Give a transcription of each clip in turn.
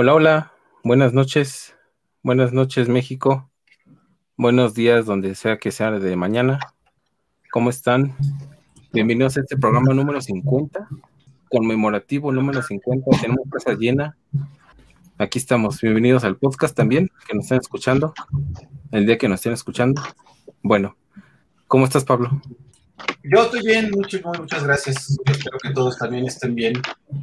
Hola, hola, buenas noches, buenas noches México, buenos días donde sea que sea de mañana, ¿cómo están? Bienvenidos a este programa número 50, conmemorativo número 50, tenemos casa llena, aquí estamos, bienvenidos al podcast también, que nos estén escuchando, el día que nos estén escuchando, bueno, ¿cómo estás Pablo? Yo estoy bien, muchas, muchas gracias. Espero que todos también estén bien.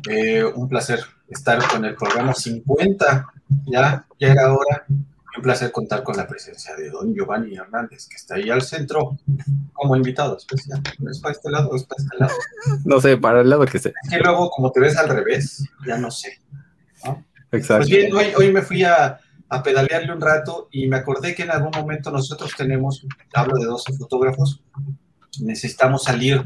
Eh, un placer estar con el programa 50. Ya, ya era hora. Un placer contar con la presencia de don Giovanni Hernández, que está ahí al centro como invitado especial. ¿Es para este lado o es para este lado? No sé, para el lado que sea. Es que luego, como te ves al revés, ya no sé. Exacto. Pues bien, hoy, hoy me fui a, a pedalearle un rato y me acordé que en algún momento nosotros tenemos, hablo de 12 fotógrafos, necesitamos salir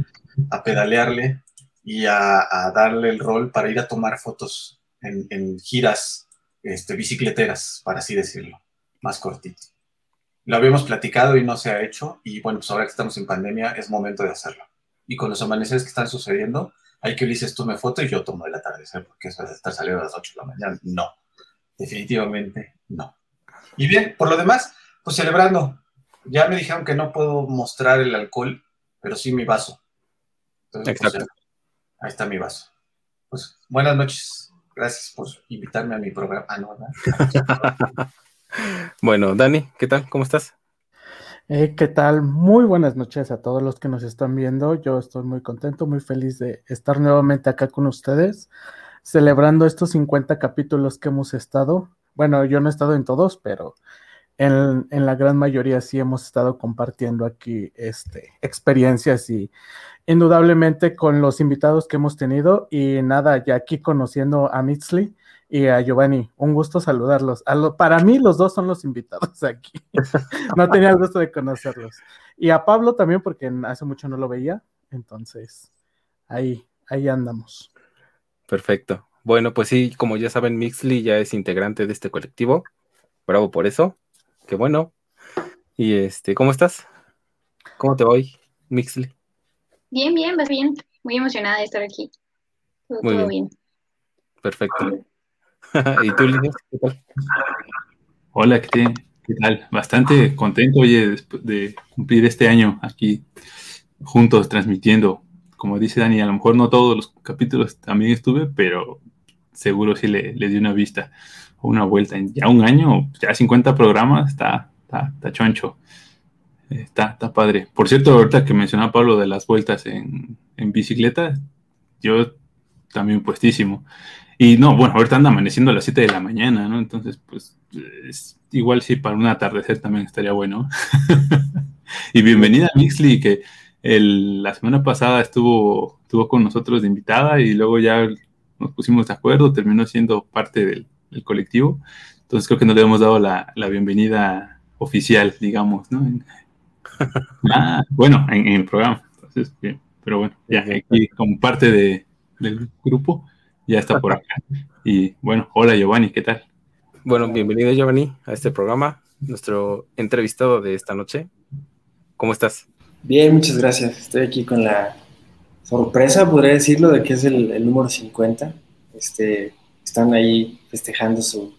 a pedalearle y a, darle el rol para ir a tomar fotos en, giras este, bicicleteras, para así decirlo, más cortito. Lo habíamos platicado y no se ha hecho, y bueno, pues ahora que estamos en pandemia es momento de hacerlo. Y con los amaneceres que están sucediendo, hay que Ulises tome foto y yo tomo el atardecer, porque eso de estar saliendo a las 8 de la mañana, no, definitivamente no. Y bien, por lo demás, pues celebrando. Ya me dijeron que no puedo mostrar el alcohol pero sí mi vaso. Pues, Exacto. ahí está mi vaso. Pues buenas noches. Gracias por invitarme a mi programa. Ah, no, bueno, Dani, ¿qué tal? ¿Cómo estás? Eh, ¿Qué tal? Muy buenas noches a todos los que nos están viendo. Yo estoy muy contento, muy feliz de estar nuevamente acá con ustedes, celebrando estos 50 capítulos que hemos estado. Bueno, yo no he estado en todos, pero en, la gran mayoría sí hemos estado compartiendo aquí este, experiencias y indudablemente con los invitados que hemos tenido y nada, ya aquí conociendo a Mitzli y a Giovanni, un gusto saludarlos. para mí los dos son los invitados aquí. no tenía el gusto de conocerlos. Y a Pablo también porque hace mucho no lo veía, entonces ahí, ahí andamos. Perfecto. Bueno, pues sí, como ya saben, Mixly ya es integrante de este colectivo. Bravo por eso. Qué bueno. Y este, ¿cómo estás? ¿Cómo te voy, Mixley? Bien, bien, vas bien. Muy emocionada de estar aquí. Todo, bien. Perfecto. ¿Y tú, Lina? ¿Qué tal? Hola, ¿qué, tal? Bastante contento, oye, de cumplir este año aquí juntos transmitiendo. Como dice Dani, a lo mejor no todos los capítulos también estuve, pero seguro sí le, le di una vista una vuelta en ya un año, ya 50 programas, está, está, choncho. Está, está padre. Por cierto, ahorita que mencionaba Pablo de las vueltas en, bicicleta, yo también puestísimo. Y no, bueno, ahorita anda amaneciendo a las 7 de la mañana, ¿no? Entonces, pues, igual sí, para un atardecer también estaría bueno. y bienvenida a Mixly, que la semana pasada estuvo, estuvo con nosotros de invitada y luego ya nos pusimos de acuerdo, terminó siendo parte del, el colectivo. Entonces creo que no le hemos dado la, bienvenida oficial, digamos, ¿no? ah, bueno, en, el programa. Entonces, pero bueno, ya aquí como parte de, del grupo, ya está por acá. Y bueno, hola Giovanni, ¿qué tal? Bueno, bienvenido Giovanni a este programa, nuestro entrevistado de esta noche. ¿Cómo estás? Bien, muchas gracias. Estoy aquí con la sorpresa, podría decirlo, de que es el, el número 50. Este, están ahí festejando su,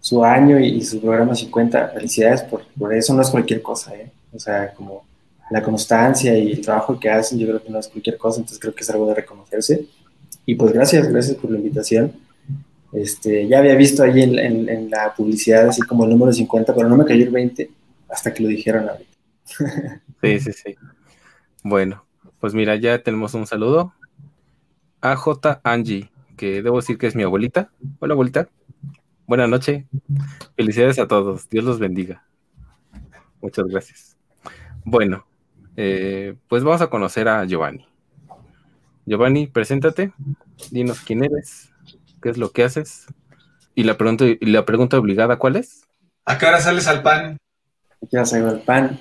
su año y, su programa 50. Felicidades por, por, eso, no es cualquier cosa, ¿eh? O sea, como la constancia y el trabajo que hacen, yo creo que no es cualquier cosa, entonces creo que es algo de reconocerse. Y pues gracias, gracias por la invitación. Este, ya había visto ahí en, en, la publicidad así como el número 50, pero no me cayó el 20 hasta que lo dijeron ahorita. Sí, sí, sí. Bueno, pues mira, ya tenemos un saludo. AJ Angie que debo decir que es mi abuelita. Hola, abuelita. Buenas noches. Felicidades a todos. Dios los bendiga. Muchas gracias. Bueno, eh, pues vamos a conocer a Giovanni. Giovanni, preséntate. Dinos quién eres, qué es lo que haces. Y la pregunta, y la pregunta obligada, ¿cuál es? ¿A qué hora sales al pan? ¿A qué hora salgo al pan?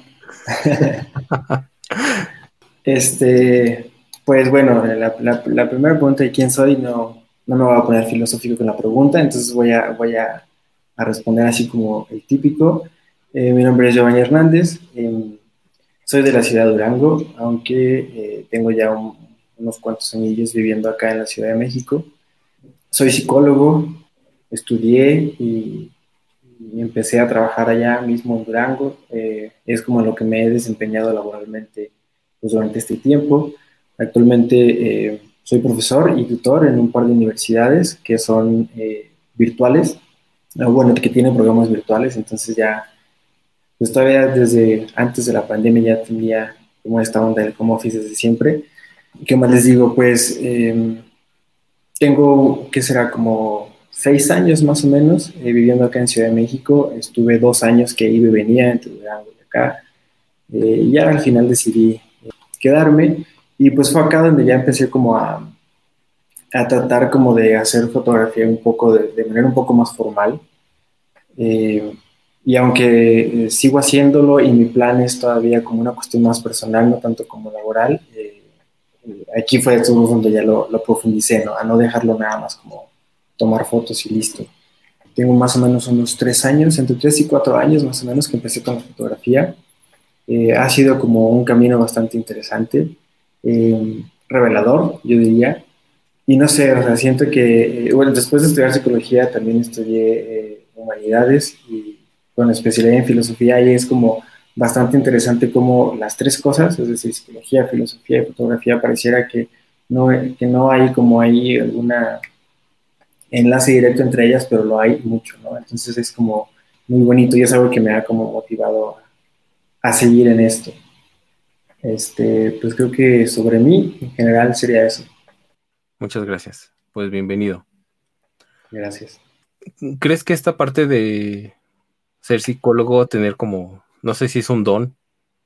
este, pues bueno, la, la primera pregunta de quién soy no, no me voy a poner filosófico con la pregunta, entonces voy a, voy a, responder así como el típico. Eh, mi nombre es Giovanni Hernández, em, soy de la ciudad de Durango, aunque eh, tengo ya unos cuantos años viviendo acá en la Ciudad de México. Soy psicólogo, estudié y, empecé a trabajar allá mismo en Durango. Eh, es como lo que me he desempeñado laboralmente pues, durante este tiempo. Actualmente soy profesor y tutor en un par de universidades que son eh, virtuales, bueno, que tienen programas virtuales, entonces ya, pues todavía desde antes de la pandemia ya tenía como esta onda del home office desde siempre. ¿Qué más les digo? Pues em, tengo, ¿qué será? Como seis años más o menos eh, viviendo acá en Ciudad de México. Estuve dos años que iba y venía entre Durango y acá. Eh, y ya al final decidí eh, quedarme. Y pues fue acá donde ya empecé como a, a tratar como de hacer fotografía un poco, de, de manera un poco más formal. y aunque sigo haciéndolo y mi plan es todavía como una cuestión más personal, no tanto como laboral, aquí fue donde ya lo, lo profundicé, ¿no? A no dejarlo nada más como tomar fotos y listo. Tengo más o menos unos tres años, entre tres y cuatro años más o menos que empecé con la fotografía. Eh, ha sido como un camino bastante interesante, eh, revelador, yo diría. Y no sé, o sea, siento que, eh, bueno, después de estudiar psicología también estudié humanidades y con especialidad en filosofía y es como bastante interesante como las tres cosas, es decir, psicología, filosofía y fotografía, pareciera que no, que no hay como ahí alguna enlace directo entre ellas, pero lo hay mucho, ¿no? Entonces es como muy bonito y es algo que me ha como motivado a, seguir en esto. Este, pues creo que sobre mí en general sería eso. Muchas gracias. Pues bienvenido. Gracias. ¿Crees que esta parte de ser psicólogo, tener como, no sé si es un don,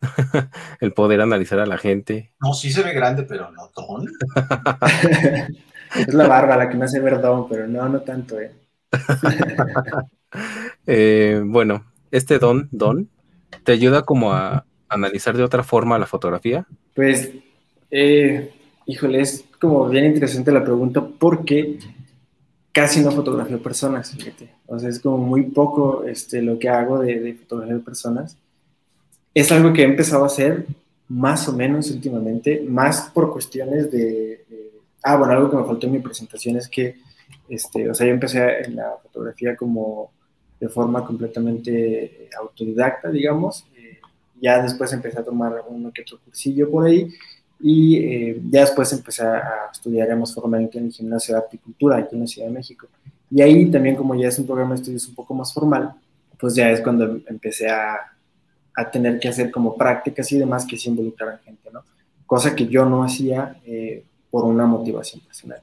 el poder analizar a la gente? No, sí se ve grande, pero no don. Es la barba la que me hace ver don, pero no, no tanto, ¿eh? eh bueno, este don, don, ¿te ayuda como a analizar de otra forma la fotografía? Pues, eh, híjole, es como bien interesante la pregunta porque casi no fotografío personas, fíjate. O sea, es como muy poco este, lo que hago de, de fotografiar personas. Es algo que he empezado a hacer más o menos últimamente, más por cuestiones de Ah, bueno, algo que me faltó en mi presentación es que, este, o sea, yo empecé en la fotografía como de forma completamente autodidacta, digamos. Ya después empecé a tomar uno que otro cursillo por ahí y eh, ya después empecé a estudiar más formalmente en el gimnasio de Articultura aquí en la Ciudad de México. Y ahí también como ya es un programa de estudios un poco más formal, pues ya es cuando empecé a, a tener que hacer como prácticas y demás que sí involucraran gente, ¿no? Cosa que yo no hacía eh, por una motivación personal.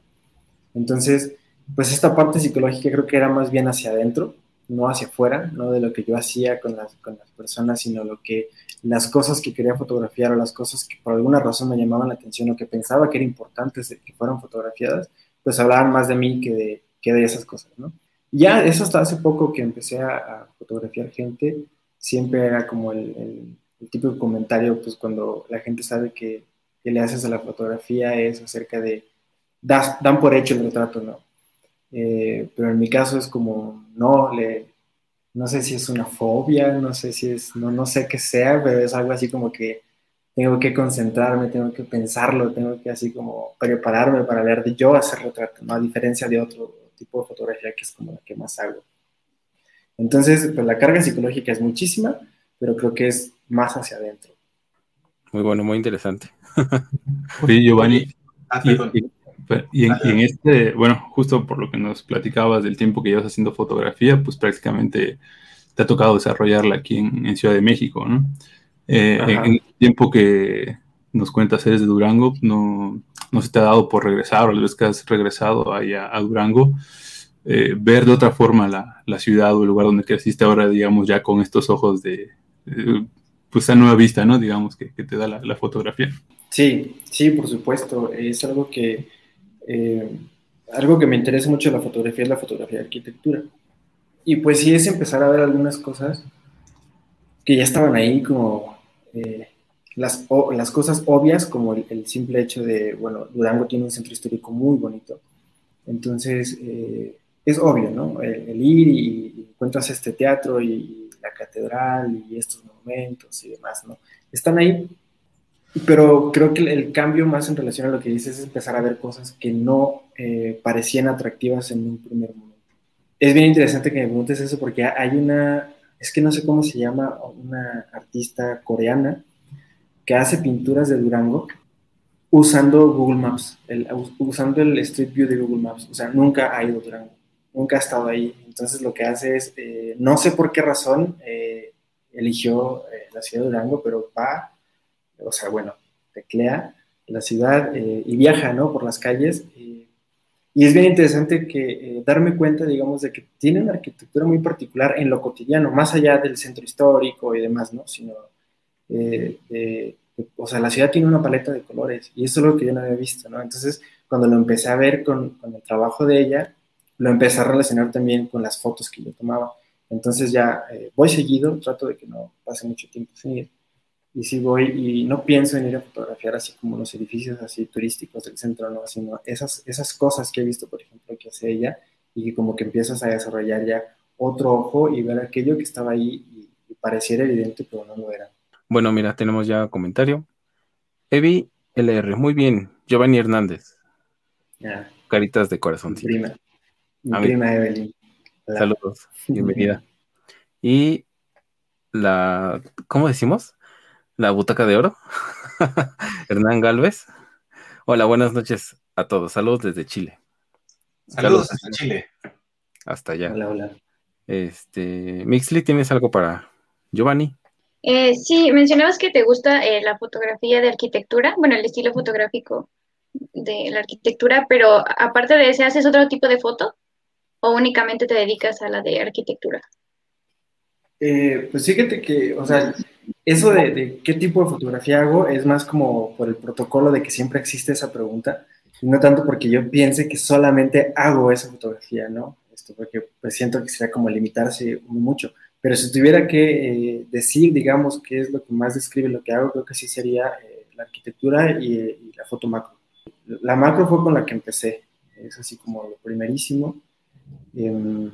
Entonces, pues esta parte psicológica creo que era más bien hacia adentro, no hacia afuera, no de lo que yo hacía con las, con las personas, sino lo que las cosas que quería fotografiar o las cosas que por alguna razón me llamaban la atención o que pensaba que era importante que fueran fotografiadas, pues hablaban más de mí que de, que de esas cosas, ¿no? Ya eso hasta hace poco que empecé a, fotografiar gente, siempre era como el, el típico comentario, pues cuando la gente sabe que que le haces a la fotografía es acerca de, dan por hecho el retrato, ¿no? Eh, pero en mi caso es como, no, le, no sé si es una fobia, no sé si es, no, no sé qué sea, pero es algo así como que tengo que concentrarme, tengo que pensarlo, tengo que así como prepararme para ver de yo hacer retrato, ¿no? A diferencia de otro tipo de fotografía que es como la que más hago. Entonces, pues la carga psicológica es muchísima, pero creo que es más hacia adentro. Muy bueno, muy interesante. Oye, Giovanni, ah, y, en, este, bueno, justo por lo que nos platicabas del tiempo que llevas haciendo fotografía, pues prácticamente te ha tocado desarrollarla aquí en, Ciudad de México, ¿no? Eh, en, el tiempo que nos cuentas eres de Durango, no, no se te ha dado por regresar, o la vez que has regresado allá a Durango, eh, ver de otra forma la, la, ciudad o el lugar donde creciste ahora, digamos, ya con estos ojos de, pues esa nueva vista, ¿no? Digamos, que, que te da la, la, fotografía. Sí, sí, por supuesto. Es algo que, eh, algo que me interesa mucho de la fotografía es la fotografía de arquitectura. Y pues sí es empezar a ver algunas cosas que ya estaban ahí como eh, las, las cosas obvias, como el, simple hecho de, bueno, Durango tiene un centro histórico muy bonito. Entonces, eh, es obvio, ¿no? El, ir y, y, encuentras este teatro y la catedral y estos monumentos y demás, ¿no? Están ahí, pero creo que el, cambio más en relación a lo que dices es empezar a ver cosas que no eh, parecían atractivas en un primer momento. es bien interesante que me preguntes eso porque hay una, es que no sé cómo se llama, una artista coreana que hace pinturas de Durango usando Google Maps, usando el Street View de Google Maps. O sea, nunca ha ido a Durango, nunca ha estado ahí. Entonces lo que hace es, eh, no sé por qué razón eh, eligió eh, la ciudad de Durango, pero va, o sea, bueno, teclea la ciudad y viaja, ¿no? Por las calles. y es bien interesante que darme cuenta, digamos, de que tiene una arquitectura muy particular en lo cotidiano, más allá del centro histórico y demás, ¿no? Sino de o sea, la ciudad tiene una paleta de colores y eso es lo que yo no había visto, ¿no? Entonces, cuando lo empecé a ver con, con el trabajo de ella, lo empecé a relacionar también con las fotos que yo tomaba. Entonces ya eh, voy seguido, trato de que no pase mucho tiempo sin ir. Y sí voy y no pienso en ir a fotografiar así como los edificios así turísticos del centro, ¿no? Sino esas, esas cosas que he visto, por ejemplo, que hace ella y como que empiezas a desarrollar ya otro ojo y ver aquello que estaba ahí y, y pareciera evidente, pero no lo era. Bueno, mira, tenemos ya comentario. Evi LR, muy bien. Giovanni Hernández. Caritas de corazón. Prima. prima Evelyn. Saludos, bienvenida. Y la, ¿cómo decimos? La butaca de oro. Hernán Galvez. Hola, buenas noches a todos. Saludos desde Chile. Saludos, desde Chile. Hasta allá. Hola, hola. Este, Mixley, ¿tienes algo para Giovanni? Eh, sí, mencionabas que te gusta eh, la fotografía de arquitectura, bueno, el estilo fotográfico de la arquitectura, pero aparte de ese, ¿haces otro tipo de foto o únicamente te dedicas a la de arquitectura? Eh, pues fíjate que, o sea, eso de, qué tipo de fotografía hago es más como por el protocolo de que siempre existe esa pregunta, y no tanto porque yo piense que solamente hago esa fotografía, ¿no? Esto porque pues siento que sería como limitarse mucho. Pero si tuviera que eh, decir, digamos, qué es lo que más describe lo que hago, creo que sí sería eh, la arquitectura y, la foto macro. La macro fue con la que empecé, es así como lo primerísimo. Em,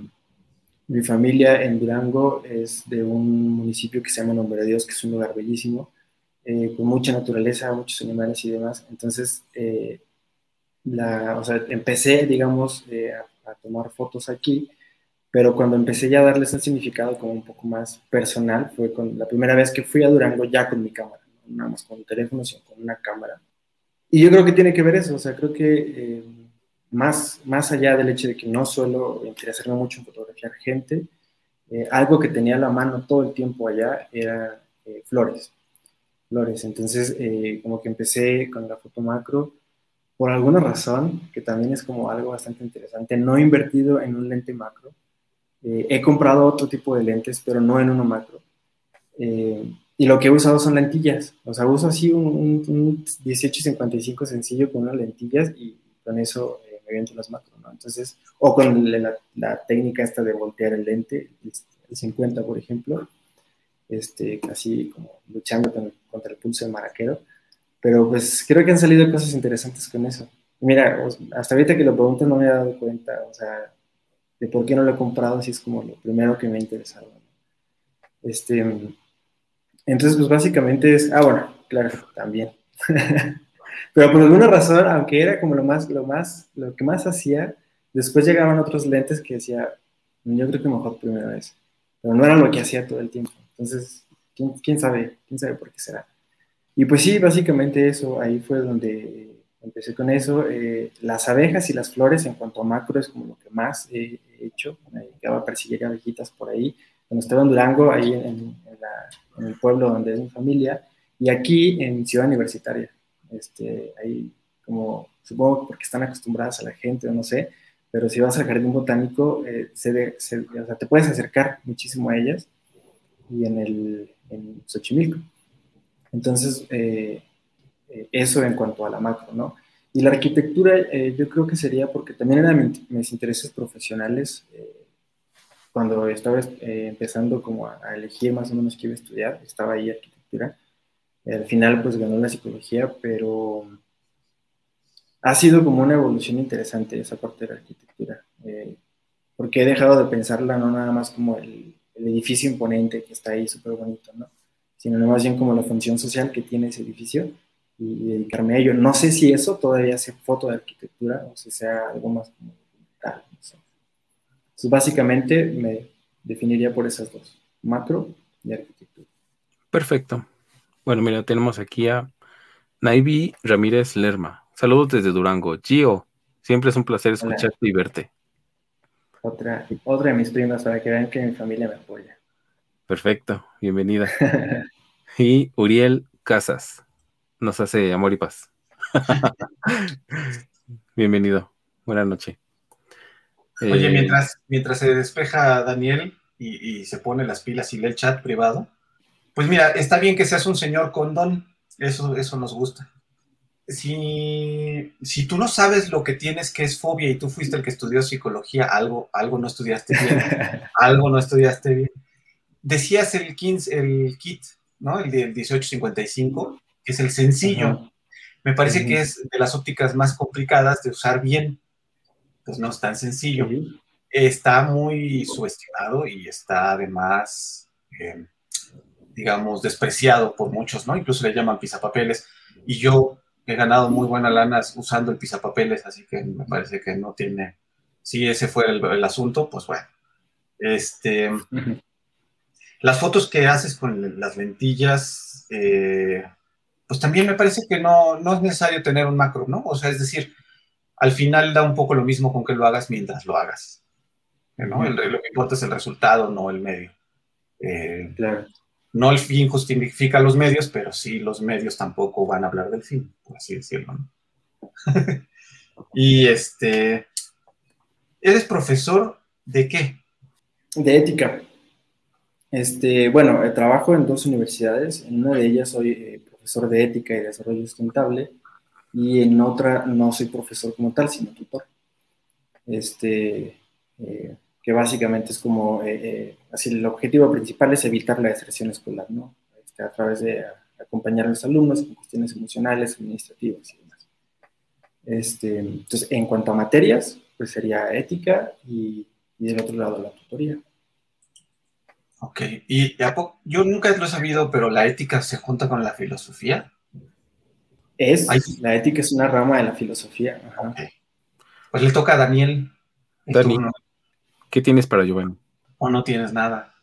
mi familia en Durango es de un municipio que se llama Nombre de Dios, que es un lugar bellísimo, eh, con mucha naturaleza, muchos animales y demás. Entonces, la, o sea, empecé, digamos, a, a tomar fotos aquí pero cuando empecé ya a darles un significado como un poco más personal, fue con la primera vez que fui a Durango ya con mi cámara, no nada más con un teléfono, sino con una cámara. Y yo creo que tiene que ver eso, o sea, creo que eh, más, más allá del hecho de que no suelo interesarme mucho en fotografiar gente, eh, algo que tenía a la mano todo el tiempo allá era eh, flores, flores. Entonces, como que empecé con la foto macro, por alguna razón, que también es como algo bastante interesante, no he invertido en un lente macro, eh, he comprado otro tipo de lentes, pero no en uno macro. Eh, y lo que he usado son lentillas. O sea, uso así un, un, 1855 sencillo con unas lentillas y con eso eh, me viento las macro, ¿no? Entonces, o con la, la, técnica esta de voltear el lente, el 50, por ejemplo, este, casi como luchando contra el pulso de maraquero. Pero pues creo que han salido cosas interesantes con eso. Mira, hasta ahorita que lo preguntas no me he dado cuenta, o sea, de por qué no lo he comprado, así es como lo primero que me ha interesado. Este, entonces, pues básicamente es, ah, bueno, claro, también. Pero por alguna razón, aunque era como lo más, lo más, lo que más hacía, después llegaban otros lentes que decía, yo creo que mejor primera vez. Pero no era lo que hacía todo el tiempo. Entonces, ¿quién, quién sabe? ¿Quién sabe por qué será? Y pues sí, básicamente eso, ahí fue donde empecé con eso. Eh, las abejas y las flores en cuanto a macro es como lo que más he hecho. Me dedicaba a perseguir abejitas por ahí. Cuando estaba en Durango, ahí en, el pueblo donde es mi familia, y aquí en Ciudad Universitaria. Este, ahí como, supongo porque están acostumbradas a la gente o no sé, pero si vas al jardín botánico, eh, se, te puedes acercar muchísimo a ellas y en el en Xochimilco. Entonces, eh, eh, eso en cuanto a la macro, ¿no? Y la arquitectura yo creo que sería porque también eran mis intereses profesionales, cuando estaba empezando como a, elegir más o menos qué iba a estudiar, estaba ahí arquitectura, al final pues ganó la psicología, pero ha sido como una evolución interesante esa parte de la arquitectura, porque he dejado de pensarla no nada más como el, el edificio imponente que está ahí súper bonito, ¿no? sino más bien como la función social que tiene ese edificio y dedicarme a ello. No sé si eso todavía sea foto de arquitectura o si sea algo más como tal. Entonces, básicamente me definiría por esas dos, macro y arquitectura. Perfecto. Bueno, mira, tenemos aquí a Naivi Ramírez Lerma. Saludos desde Durango. Gio, siempre es un placer escucharte y verte. Otra, otra de mis primas para que vean que mi familia me apoya. Perfecto, bienvenida. y Uriel Casas nos hace amor y paz. Bienvenido, buenas noches. Oye, eh, mientras, mientras se despeja Daniel y, se pone las pilas y lee el chat privado, pues mira, está bien que seas un señor con don, eso, eso nos gusta. Si, si tú no sabes lo que tienes que es fobia y tú fuiste el que estudió psicología, algo, algo no estudiaste bien, algo no estudiaste bien. Decías el, 15, el kit, ¿no? El del 1855, que es el sencillo. Me parece que es de las ópticas más complicadas de usar bien. Pues no es tan sencillo. Está muy subestimado y está además, eh, digamos, despreciado por muchos, ¿no? Incluso le llaman pisapapeles. Y yo he ganado muy buena lana usando el pisapapeles, así que me parece que no tiene. Si ese fue el, asunto, pues bueno. Este. Las fotos que haces con las lentillas, eh, pues también me parece que no, no es necesario tener un macro, ¿no? O sea, es decir, al final da un poco lo mismo con que lo hagas mientras lo hagas. ¿no? lo que importa es el resultado, no el medio. Eh, claro. No el fin justifica los medios, pero sí los medios tampoco van a hablar del fin, por así decirlo. y este, ¿eres profesor de qué? De ética. Este, bueno, eh, trabajo en dos universidades. En una de ellas soy eh, profesor de ética y desarrollo sustentable y en otra no soy profesor como tal, sino tutor. Este, eh, que básicamente es como, así el objetivo principal es evitar la deserción escolar, ¿no? Este, a través de acompañar a los alumnos en cuestiones emocionales, administrativas y demás. Este, entonces, en cuanto a materias, pues sería ética y, y del otro lado la tutoría. Ok, y yo nunca lo he sabido, pero la ética se junta con la filosofía. Es, la ética es una rama de la filosofía. Pues le toca a Daniel. Dani, ¿qué tienes para Giovanni? ¿O no tienes nada?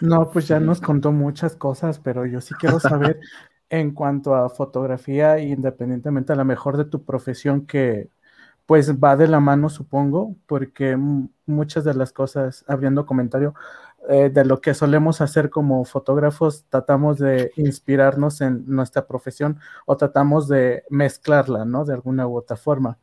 No, pues ya nos contó muchas cosas, pero yo sí quiero saber en cuanto a fotografía, independientemente a lo mejor de tu profesión que pues va de la mano, supongo, porque muchas de las cosas, abriendo comentario, eh, de lo que solemos hacer como fotógrafos, tratamos de inspirarnos en nuestra profesión o tratamos de mezclarla, ¿no? De alguna u otra forma.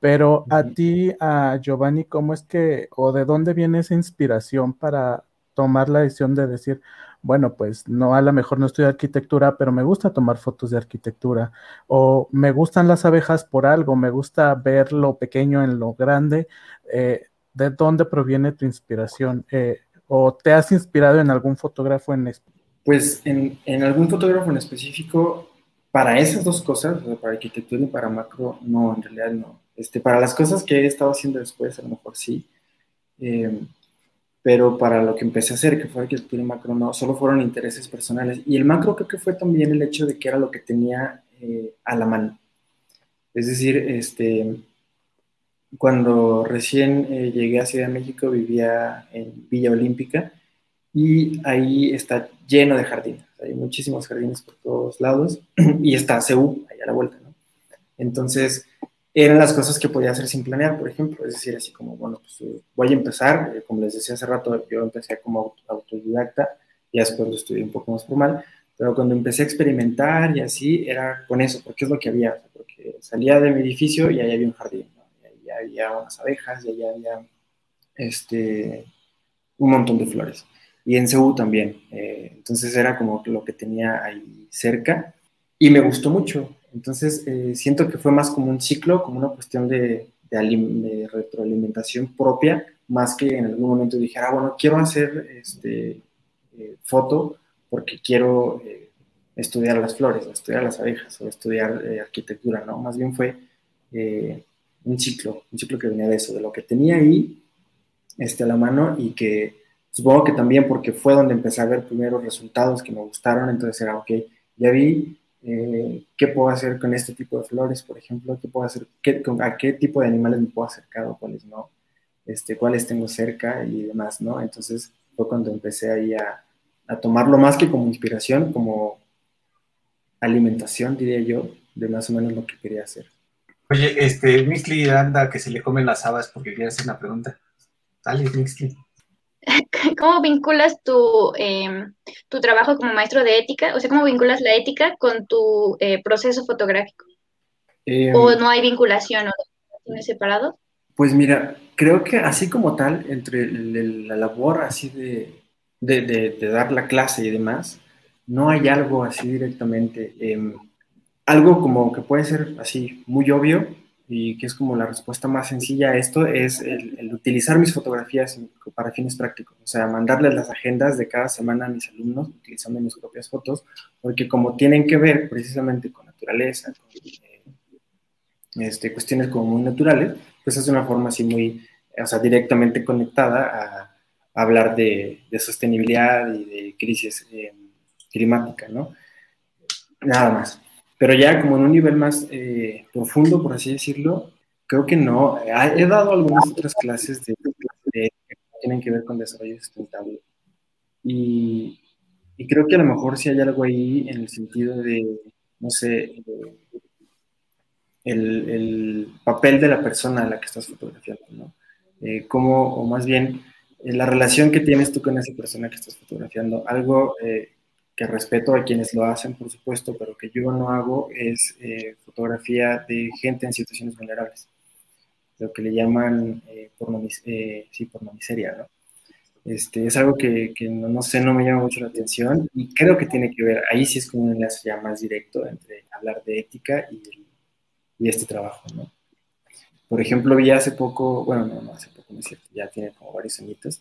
Pero a ti, a Giovanni, ¿cómo es que, o de dónde viene esa inspiración para tomar la decisión de decir, bueno, pues no, a lo mejor no estudio arquitectura, pero me gusta tomar fotos de arquitectura, o me gustan las abejas por algo, me gusta ver lo pequeño en lo grande. Eh, ¿De dónde proviene tu inspiración? Eh, ¿O te has inspirado en algún fotógrafo en Pues en, en, algún fotógrafo en específico, para esas dos cosas, para arquitectura y para macro, no, en realidad no. Este, para las cosas que he estado haciendo después, a lo mejor sí. Eh, pero para lo que empecé a hacer, que fue arquitectura y macro, no, solo fueron intereses personales. Y el macro creo que fue también el hecho de que era lo que tenía eh, a la mano. Es decir, este, cuando recién eh, llegué a Ciudad de México vivía en Villa Olímpica y ahí está lleno de jardines. Hay muchísimos jardines por todos lados y está CEU ahí a la vuelta, ¿no? Entonces, eran las cosas que podía hacer sin planear, por ejemplo. Es decir, así como, bueno, pues eh, voy a empezar, eh, como les decía hace rato, yo empecé como autodidacta y después lo estudié un poco más formal, pero cuando empecé a experimentar y así, era con eso, porque es lo que había, porque salía de mi edificio y ahí había un jardín había unas abejas y allá había este, un montón de flores. Y en Ceú también. Eh, entonces era como lo que tenía ahí cerca y me gustó mucho. Entonces eh, siento que fue más como un ciclo, como una cuestión de, de, retroalimentación propia, más que en algún momento dijera, ah, bueno, quiero hacer este, eh, foto porque quiero estudiar las flores, o estudiar las abejas, o estudiar arquitectura, ¿no? Más bien fue un ciclo, un ciclo que venía de eso, de lo que tenía ahí este, a la mano y que supongo que también porque fue donde empecé a ver primeros resultados que me gustaron, entonces era, ok, ya vi eh, qué puedo hacer con este tipo de flores, por ejemplo, qué puedo hacer, qué, a qué tipo de animales me puedo acercar o cuáles no. este, cuáles tengo cerca y demás, ¿no? Entonces fue cuando empecé ahí a, tomarlo más que como inspiración, como alimentación, diría yo, de más o menos lo que quería hacer. Oye, este, Mixly anda que se le comen las habas porque quiere hacer una pregunta. Dale, Mixly. ¿Cómo vinculas tu, em, tu trabajo como maestro de ética? O sea, ¿cómo vinculas la ética con tu eh, proceso fotográfico? Eh, ¿O no hay vinculación o tienes separado? Pues mira, creo que así como tal, entre el- el- la labor así de, de, de- de dar la clase y demás, no hay algo así directamente. em, algo como que puede ser así muy obvio y que es como la respuesta más sencilla a esto es el, el utilizar mis fotografías para fines prácticos. O sea, mandarles las agendas de cada semana a mis alumnos utilizando mis propias fotos, porque como tienen que ver precisamente con naturaleza, con, eh, este, cuestiones como muy naturales, pues es una forma así muy, o sea, directamente conectada a, a hablar de, de, sostenibilidad y de crisis eh, climática, ¿no? Nada más. Pero ya como en un nivel más eh, profundo, por así decirlo, creo que no. He dado algunas otras clases de, de, que tienen que ver con desarrollo sustentable. Y, y, creo que a lo mejor sí hay algo ahí en el sentido de, no sé, de, el, el, papel de la persona a la que estás fotografiando, ¿no? Eh, cómo, o más bien, eh, la relación que tienes tú con esa persona que estás fotografiando. Algo eh, que respeto a quienes lo hacen, por supuesto, pero que yo no hago es eh, fotografía de gente en situaciones vulnerables, lo que le llaman eh, pornomis eh, sí, pornomiseria, ¿no? Este, es algo que, que no, no, sé, no me llama mucho la atención y creo que tiene que ver, ahí sí es como un enlace ya más directo entre hablar de ética y, y este trabajo, ¿no? Por ejemplo, vi hace poco, bueno, no, no hace poco, no es cierto, ya tiene como varios añitos,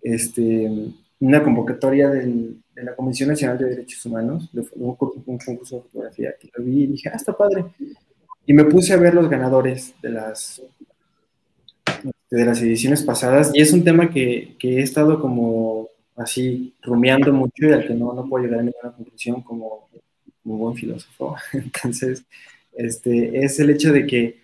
este, una convocatoria del, de la Comisión Nacional de Derechos Humanos, de un, un, concurso de fotografía, que lo vi y dije, ah, está padre. Y me puse a ver los ganadores de las, de las ediciones pasadas, y es un tema que, que he estado como así rumiando mucho y al que no, no puedo llegar a ninguna conclusión como, como buen filósofo. Entonces, este, es el hecho de que,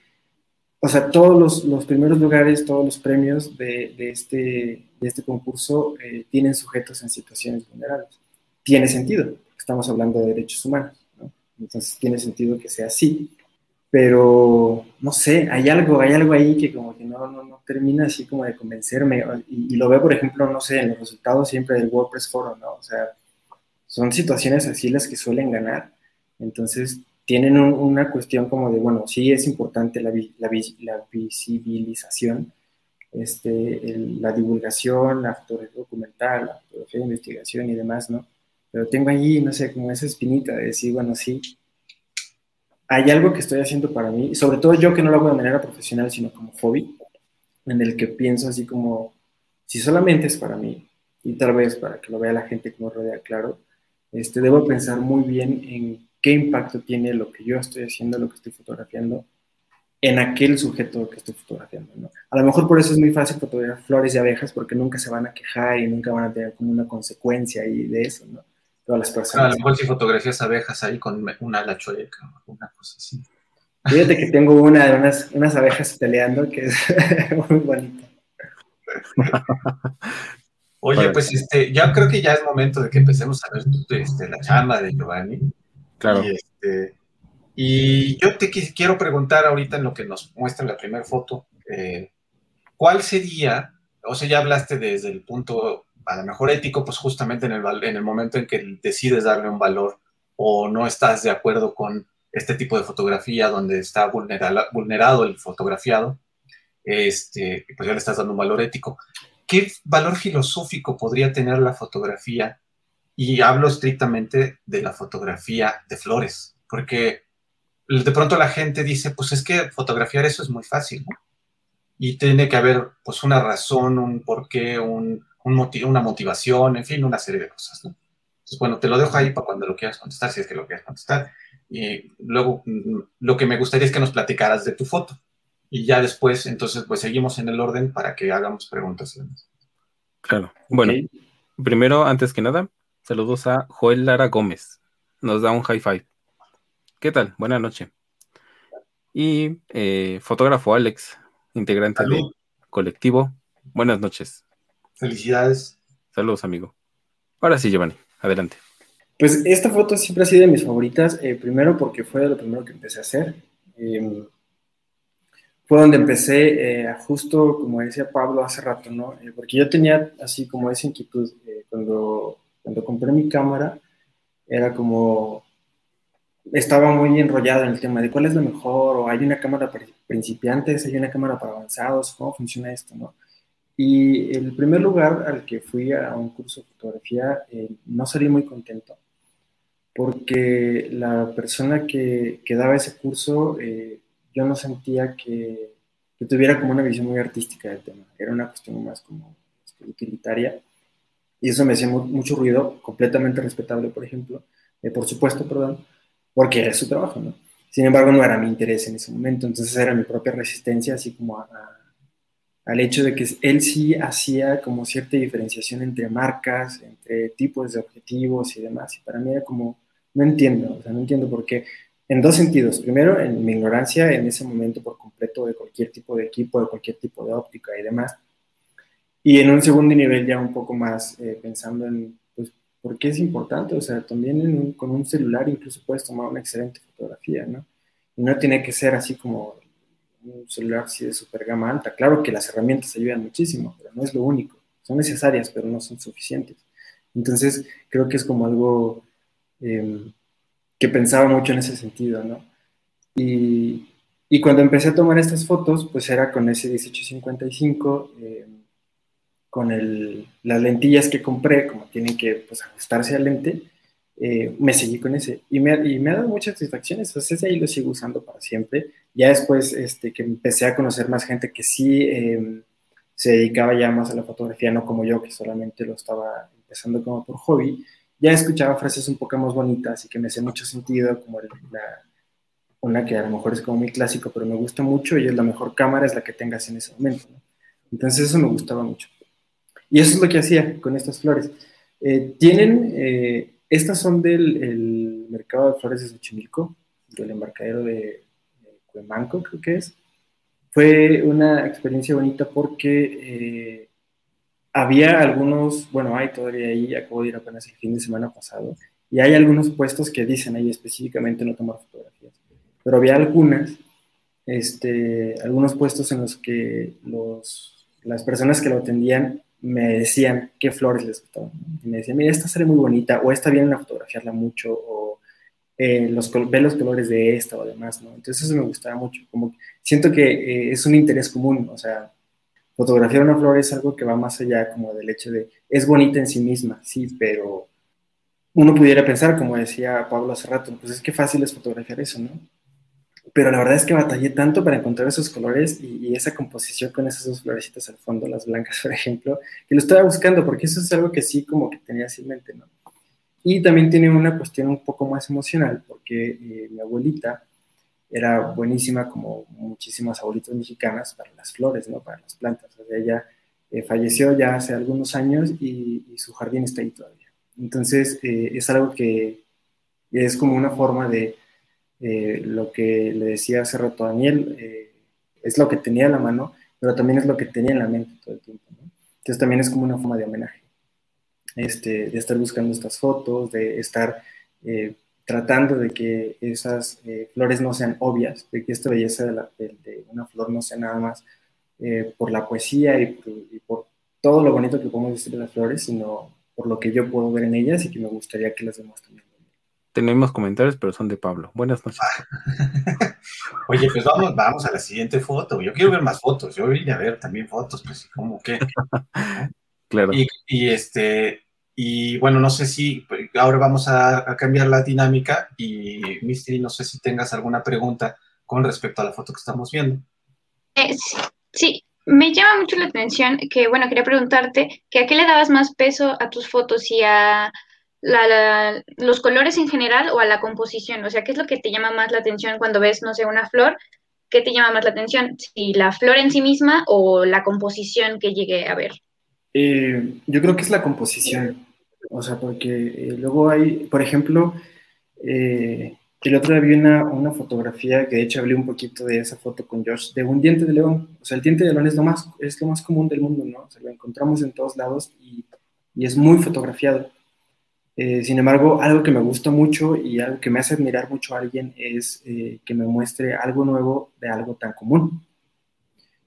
o sea, todos los, los primeros lugares, todos los premios de, este, este concurso eh, tienen sujetos en situaciones vulnerables. Tiene sentido, estamos hablando de derechos humanos, ¿no? entonces tiene sentido que sea así, pero no sé, hay algo, hay algo ahí que como que no, no, no termina así como de convencerme, y, y, lo veo, por ejemplo, no sé, en los resultados siempre del WordPress Forum, ¿no? O sea, son situaciones así las que suelen ganar, entonces tienen un, una cuestión como de, bueno, sí es importante la, la, la visibilización, este, el, la divulgación, la fotografía documental, la fotografía de investigación y demás, ¿no? Pero tengo allí, no sé, como esa espinita de decir, bueno, sí, hay algo que estoy haciendo para mí, sobre todo yo que no lo hago de manera profesional, sino como hobby, en el que pienso así como, si solamente es para mí, y tal vez para que lo vea la gente que me rodea, claro, este, debo pensar muy bien en qué impacto tiene lo que yo estoy haciendo, lo que estoy fotografiando, en aquel sujeto que estoy fotografiando, ¿no? A lo mejor por eso es muy fácil fotografiar flores y abejas, porque nunca se van a quejar y nunca van a tener como una consecuencia ahí de eso, ¿no? Todas las personas. A lo mejor si fotografías abejas ahí con una ala chueca o una cosa así. Fíjate que tengo una de unas, unas abejas peleando que es muy bonita. Oye, pues este, ya creo que ya es momento de que empecemos a ver este, la chamba de Giovanni. Claro. Y, este, y yo te quiero preguntar ahorita en lo que nos muestra la primera foto, eh, ¿cuál sería, o sea, ya hablaste desde el punto a lo mejor ético, pues justamente en el, en el momento en que decides darle un valor o no estás de acuerdo con este tipo de fotografía donde está vulnerado, el fotografiado, este, pues ya le estás dando un valor ético. ¿Qué valor filosófico podría tener la fotografía? Y hablo estrictamente de la fotografía de flores, porque de pronto la gente dice, pues es que fotografiar eso es muy fácil, ¿no? Y tiene que haber pues una razón, un porqué, un, un una motivación, en fin, una serie de cosas, ¿no? Entonces, bueno, te lo dejo ahí para cuando lo quieras contestar, si es que lo quieras contestar. Y luego, lo que me gustaría es que nos platicaras de tu foto. Y ya después, entonces, pues seguimos en el orden para que hagamos preguntas. Claro. Bueno, okay. primero, antes que nada, saludos a Joel Lara Gómez. Nos da un high five. ¿Qué tal? Buenas noches. Y eh, fotógrafo Alex, integrante Salud. de colectivo. Buenas noches. Felicidades. Saludos, amigo. Ahora sí, Giovanni, adelante. Pues esta foto siempre ha sido de mis favoritas, eh, primero porque fue lo primero que empecé a hacer. Em, fue donde empecé, eh, justo como decía Pablo hace rato, ¿no? Eh, porque yo tenía así como esa inquietud cuando, cuando compré mi cámara, era como, estaba muy enrollado en el tema de cuál es lo mejor, o hay una cámara para principiantes, hay una cámara para avanzados, cómo funciona esto, ¿no? Y el primer lugar al que fui a un curso de fotografía, no salí muy contento porque la persona que, que daba ese curso, eh, yo no sentía que, que, tuviera como una visión muy artística del tema, era una cuestión más como este, utilitaria, y eso me hacía mucho ruido, completamente respetable, por ejemplo, eh, por supuesto, perdón, porque era su trabajo, ¿no? Sin embargo, no era mi interés en ese momento, entonces era mi propia resistencia, así como a, al hecho de que él sí hacía como cierta diferenciación entre marcas, entre tipos de objetivos y demás, y para mí era como no entiendo, o sea, no entiendo por qué. En dos sentidos. Primero, en mi ignorancia en ese momento por completo de cualquier tipo de equipo, de cualquier tipo de óptica y demás. Y en un segundo nivel ya un poco más eh, pensando en, pues, ¿por qué es importante? O sea, también con un celular incluso puedes tomar una excelente fotografía, ¿no? Y no tiene que ser así como un celular así de super gama alta. Claro que las herramientas ayudan muchísimo, pero no es lo único. Son necesarias, pero no son suficientes. Entonces, creo que es como algo Em, que pensaba mucho en ese sentido, ¿no? Y, y, cuando empecé a tomar estas fotos, pues era con ese 1855, em, con el, las lentillas que compré, como tienen que pues, ajustarse al lente, eh, me seguí con ese. Y me, ha dado muchas satisfacciones, entonces ahí lo sigo usando para siempre. Ya después este, que empecé a conocer más gente que sí em, se dedicaba ya más a la fotografía, no como yo, que solamente lo estaba empezando como por hobby, ya escuchaba frases un poco más bonitas y que me hacía mucho sentido, como la, una que a lo mejor es como muy clásico, pero me gusta mucho y es la mejor cámara es la que tengas en ese momento. Entonces eso me gustaba mucho. Y eso es lo que hacía con estas flores. Eh, tienen, eh, estas son del mercado de flores de Xochimilco, del embarcadero de, de Cuemanco, creo que es. Fue una experiencia bonita porque eh, había algunos, bueno, hay todavía ahí, acabo de ir apenas el fin de semana pasado, y hay algunos puestos que dicen ahí específicamente no tomar fotografías, pero había algunas, este, algunos puestos en los que los, las personas que lo atendían me decían qué flores les gustaban. Y me decían, mira, esta sale muy bonita, o esta viene a fotografiarla mucho, o eh, los, ve los colores de esta o demás, ¿no? Entonces eso me gustaba mucho, como siento que eh, es un interés común, o sea, fotografiar una flor es algo que va más allá como del hecho de, es bonita en sí misma, sí, pero uno pudiera pensar, como decía Pablo hace rato, pues es que fácil es fotografiar eso, ¿no? Pero la verdad es que batallé tanto para encontrar esos colores y, esa composición con esas dos florecitas al fondo, las blancas, por ejemplo, que lo estaba buscando, porque eso es algo que sí como que tenía así en mente, ¿no? Y también tiene una cuestión un poco más emocional, porque eh, mi abuelita, era buenísima como muchísimas abuelitas mexicanas para las flores, ¿no? Para las plantas. ella eh, falleció ya hace algunos años y, su jardín está ahí todavía. Entonces, eh, es algo que es como una forma de eh, lo que le decía hace rato a Daniel, es lo que tenía en la mano, pero también es lo que tenía en la mente todo el tiempo, ¿no? Entonces, también es como una forma de homenaje. Este, de estar buscando estas fotos, de estar tratando de que esas eh, flores no sean obvias, de que esta belleza de, una flor no sea nada más eh, por la poesía y por, todo lo bonito que podemos decir de las flores, sino por lo que yo puedo ver en ellas y que me gustaría que las demás también. Tenemos comentarios, pero son de Pablo. Buenas noches. Oye, pues vamos, vamos a la siguiente foto. Yo quiero ver más fotos. Yo vine a ver también fotos, pues, como que. claro. Y, y este, y bueno, no sé si pues, ahora vamos a, cambiar la dinámica y Misty, no sé si tengas alguna pregunta con respecto a la foto que estamos viendo. Eh, sí, me llama mucho la atención que, bueno, quería preguntarte que a qué le dabas más peso a tus fotos y a los colores en general o a la composición. O sea, ¿qué es lo que te llama más la atención cuando ves, no sé, una flor? ¿Qué te llama más la atención? ¿Si la flor en sí misma o la composición que llegue a ver? Eh, yo creo que es la composición. O sea, porque eh, luego hay, por ejemplo, eh, el otro día vi una, una, fotografía que de hecho hablé un poquito de esa foto con Josh, de un diente de león. O sea, el diente de león es lo más, es lo más común del mundo, ¿no? O lo encontramos en todos lados y, y es muy fotografiado. Eh, sin embargo, algo que me gusta mucho y algo que me hace admirar mucho a alguien es eh, que me muestre algo nuevo de algo tan común.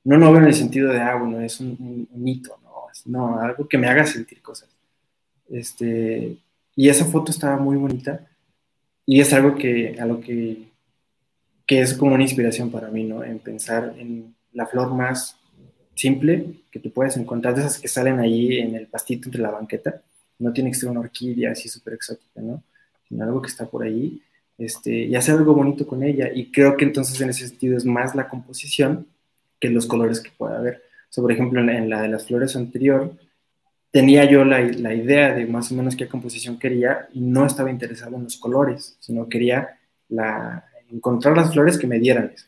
No nuevo en el sentido de, ah, bueno, es un, un, hito, no, no, algo que me haga sentir cosas. Este, y esa foto estaba muy bonita y es algo que, a que, que es como una inspiración para mí, ¿no? En pensar en la flor más simple que tú puedes encontrar, de esas que salen ahí en el pastito entre la banqueta no tiene que ser una orquídea así súper exótica, ¿no? Sino algo que está por ahí, este, y hacer algo bonito con ella. Y creo que entonces en ese sentido es más la composición que los colores que pueda haber. O por ejemplo, en la, de las flores anterior, tenía yo la, la, idea de más o menos qué composición quería y no estaba interesado en los colores, sino quería la, encontrar las flores que me dieran eso.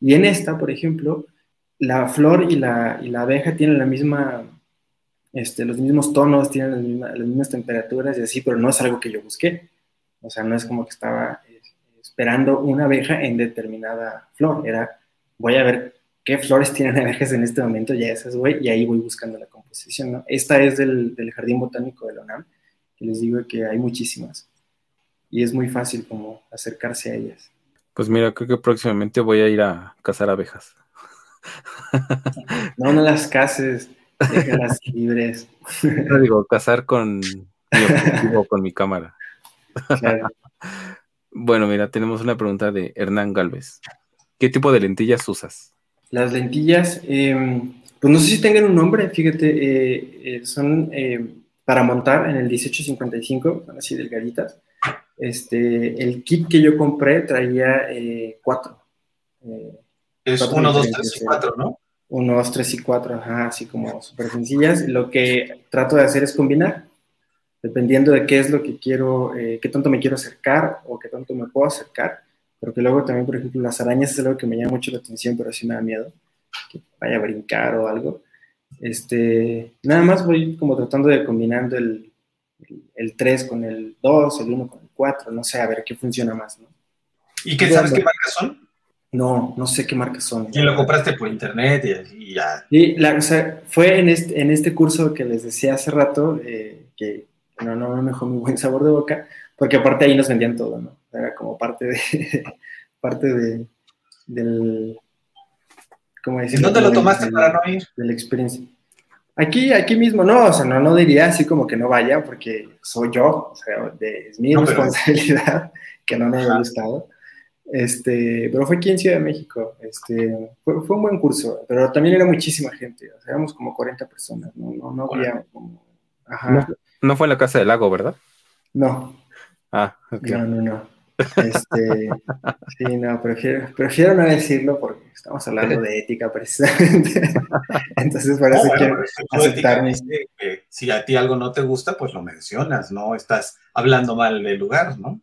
Y en esta, por ejemplo, la flor y la, y la abeja tienen la misma este, los mismos tonos, tienen las mismas, temperaturas y así, pero no es algo que yo busqué. O sea, no es como que estaba eh, esperando una abeja en determinada flor. Era, voy a ver qué flores tienen abejas en este momento, ya esas voy, y ahí voy buscando la composición. Esta es del, del, Jardín Botánico de la UNAM, que les digo que hay muchísimas. Y es muy fácil como acercarse a ellas. Pues mira, creo que próximamente voy a ir a cazar abejas. No, no las cases. Déjalas libres. No digo, casar con mi objetivo, con mi cámara. Bueno, mira, tenemos una pregunta de Hernán Galvez. ¿Qué tipo de lentillas usas? Las lentillas, em, pues no sé si tengan un nombre, fíjate, eh, eh, son em, para montar en el 1855, son así delgaditas. Este, el kit que yo compré traía eh, cuatro. es uno, dos, tres y cuatro, ¿no? 1, 2, 3 y 4, ajá, así como súper sencillas. Lo que trato de hacer es combinar, dependiendo de qué es lo que quiero, eh, qué tanto me quiero acercar o qué tanto me puedo acercar. Pero que luego también, por ejemplo, las arañas es algo que me llama mucho la atención, pero sí me da miedo que vaya a brincar o algo. Este, nada más voy como tratando de combinando el, el 3 con el 2, el 1 con el 4, no sé, a ver qué funciona más, ¿no? ¿Y qué sabes qué marcas son? No, no sé qué marcas son. ¿Y lo compraste por internet y, ya? Sí, la, o sea, fue en este, en este curso que les decía hace rato, eh, que no, no me dejó muy buen sabor de boca, porque aparte ahí nos vendían todo, ¿no? Era como parte de, parte de, del, ¿cómo decir? ¿Dónde lo tomaste para no ir? De la experiencia. Aquí, aquí mismo, no, o sea, no, no diría así como que no vaya, porque soy yo, o sea, es mi responsabilidad que no me haya gustado. Este, pero fue aquí en Ciudad de México. Este, fue, fue, un buen curso, pero también era muchísima gente. O sea, éramos como 40 personas, no, no, no había como. Ajá. No, fue en la Casa del Lago, ¿verdad? No. Ah, ok. No, no, no. Este, sí, no, prefiero, prefiero no decirlo porque estamos hablando de ética precisamente. Entonces, por eso no, quiero aceptarme. Que si a ti algo no te gusta, pues lo mencionas, no estás hablando mal del lugar, ¿no?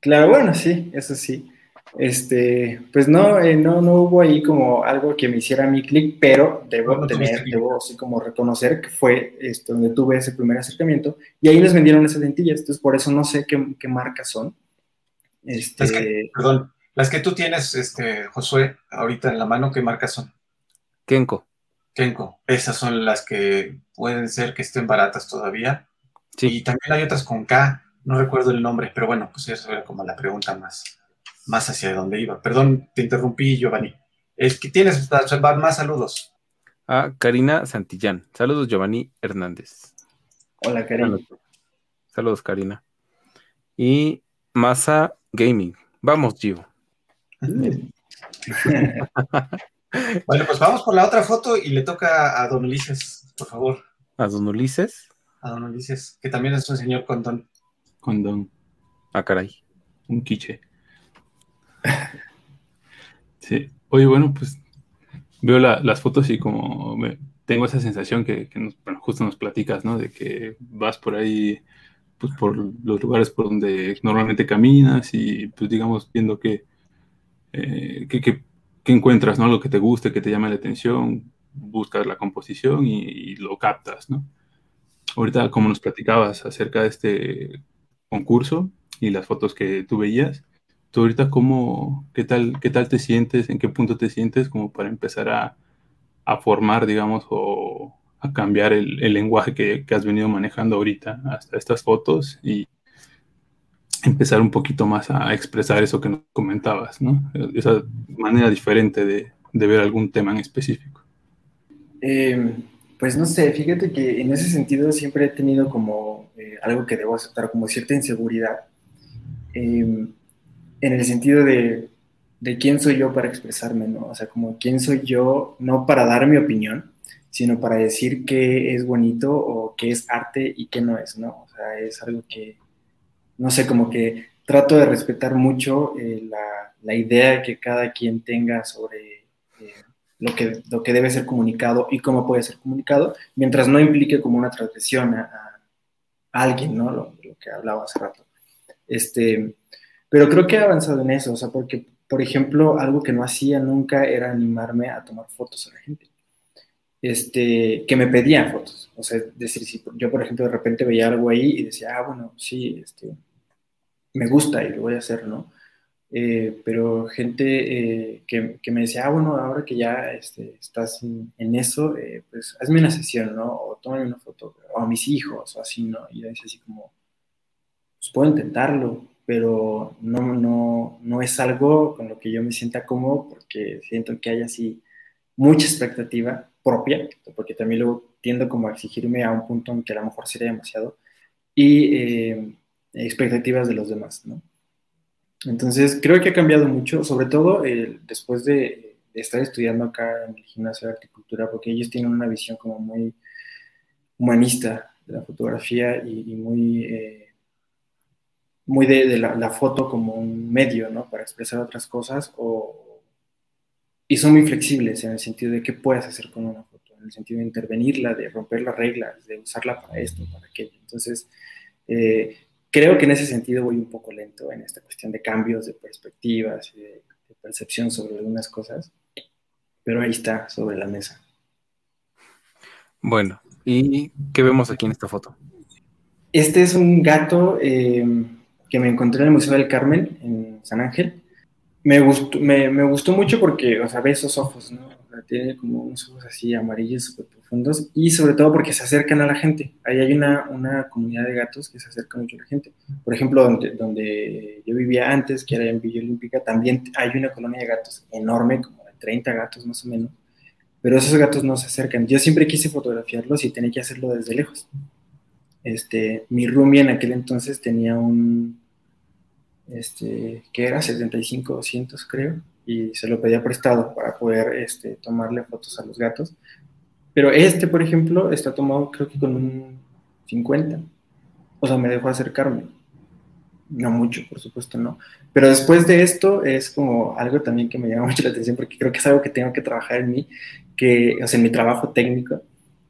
Claro, bueno, sí, eso sí. Este, pues no, eh, no, no hubo ahí como algo que me hiciera mi clic, pero debo tener, debo así como reconocer que fue esto, donde tuve ese primer acercamiento y ahí les vendieron esas lentillas, entonces por eso no sé qué, qué marcas son. Este... Las que, perdón, las que tú tienes, este, Josué, ahorita en la mano, ¿qué marcas son? Kenko. Kenko, esas son las que pueden ser que estén baratas todavía. Sí. Y también hay otras con K, no recuerdo el nombre, pero bueno, pues eso era como la pregunta más, más hacia dónde iba. Perdón, te interrumpí, Giovanni. Es que tienes más saludos. A Karina Santillán. Saludos, Giovanni Hernández. Hola, Karina. Saludos, Karina. Y Masa Gaming. Vamos, Gio. Mm. bueno, pues vamos por la otra foto y le toca a don Ulises, por favor. ¿A don Ulises? A don Ulises, que también es un señor con don. Con don. Ah, caray. Un quiche. Sí. Oye, bueno, pues veo las fotos y como tengo esa sensación que, justo nos platicas, ¿no? De que vas por ahí, pues por los lugares por donde normalmente caminas y pues digamos viendo que, eh, encuentras, ¿no? Lo que te guste, que te llame la atención, buscas la composición y, y, lo captas, ¿no? Ahorita, como nos platicabas acerca de este concurso y las fotos que tú veías, ¿Tú ahorita cómo, qué tal, qué tal te sientes, en qué punto te sientes como para empezar a, a formar, digamos, o a cambiar el, lenguaje que, has venido manejando ahorita hasta estas fotos y empezar un poquito más a expresar eso que nos comentabas, ¿no? Esa manera diferente de, de ver algún tema en específico. Eh, pues no sé, fíjate que en ese sentido siempre he tenido como eh, algo que debo aceptar, como cierta inseguridad, eh, en el sentido de, de, quién soy yo para expresarme, ¿no? O sea, como quién soy yo, no para dar mi opinión, sino para decir qué es bonito o qué es arte y qué no es, ¿no? O sea, es algo que, no sé, como que trato de respetar mucho eh, la, la, idea que cada quien tenga sobre lo que, lo que debe ser comunicado y cómo puede ser comunicado, mientras no implique como una transgresión a, a alguien, ¿no? Lo, lo, que hablaba hace rato. Este, pero creo que he avanzado en eso, o sea, porque, por ejemplo, algo que no hacía nunca era animarme a tomar fotos a la gente. Este, que me pedían fotos, o sea, decir, si yo, por ejemplo, de repente veía algo ahí y decía, ah, bueno, sí, este, me gusta y lo voy a hacer, ¿no? Eh, pero gente eh, que, que, me decía, ah, bueno, ahora que ya este, estás en, eso, eh, pues hazme una sesión, ¿no? O tómame una foto, o a mis hijos, o así, ¿no? Y yo decía así como, pues puedo intentarlo, pero no, no, no es algo con lo que yo me sienta cómodo porque siento que hay así mucha expectativa propia, porque también luego tiendo como a exigirme a un punto en que a lo mejor sería demasiado, y expectativas de los demás, ¿no? Entonces, creo que ha cambiado mucho, sobre todo eh, después de, de, estar estudiando acá en el gimnasio de articultura, porque ellos tienen una visión como muy humanista de la fotografía y, y muy, eh, muy de, de la, la, foto como un medio, ¿no? Para expresar otras cosas, o, y son muy flexibles en el sentido de qué puedes hacer con una foto, en el sentido de intervenirla, de romper las reglas, de usarla para esto, para aquello. Entonces, eh, creo que en ese sentido voy un poco lento en esta cuestión de cambios de perspectivas y de, de, percepción sobre algunas cosas, pero ahí está, sobre la mesa. Bueno, ¿y qué vemos aquí en esta foto? Este es un gato eh, que me encontré en el Museo del Carmen, en San Ángel. Me gustó, me, me gustó mucho porque, o sea, ve esos ojos, ¿no? tiene como unos ojos así amarillos súper profundos y sobre todo porque se acercan a la gente. Ahí hay una, una comunidad de gatos que se acerca mucho a la gente. Por ejemplo, donde, donde yo vivía antes, que era en Villa Olímpica, también hay una colonia de gatos enorme, como de 30 gatos más o menos, pero esos gatos no se acercan. Yo siempre quise fotografiarlos y tenía que hacerlo desde lejos. Este, mi roomie en aquel entonces tenía un, este, que era 75, 200 creo, y se lo pedía prestado para poder este, tomarle fotos a los gatos. Pero este, por ejemplo, está tomado creo que con un 50. O sea, me dejó acercarme. No mucho, por supuesto, no. Pero después de esto es como algo también que me llama mucho la atención porque creo que es algo que tengo que trabajar en mí, que, o sea, en mi trabajo técnico,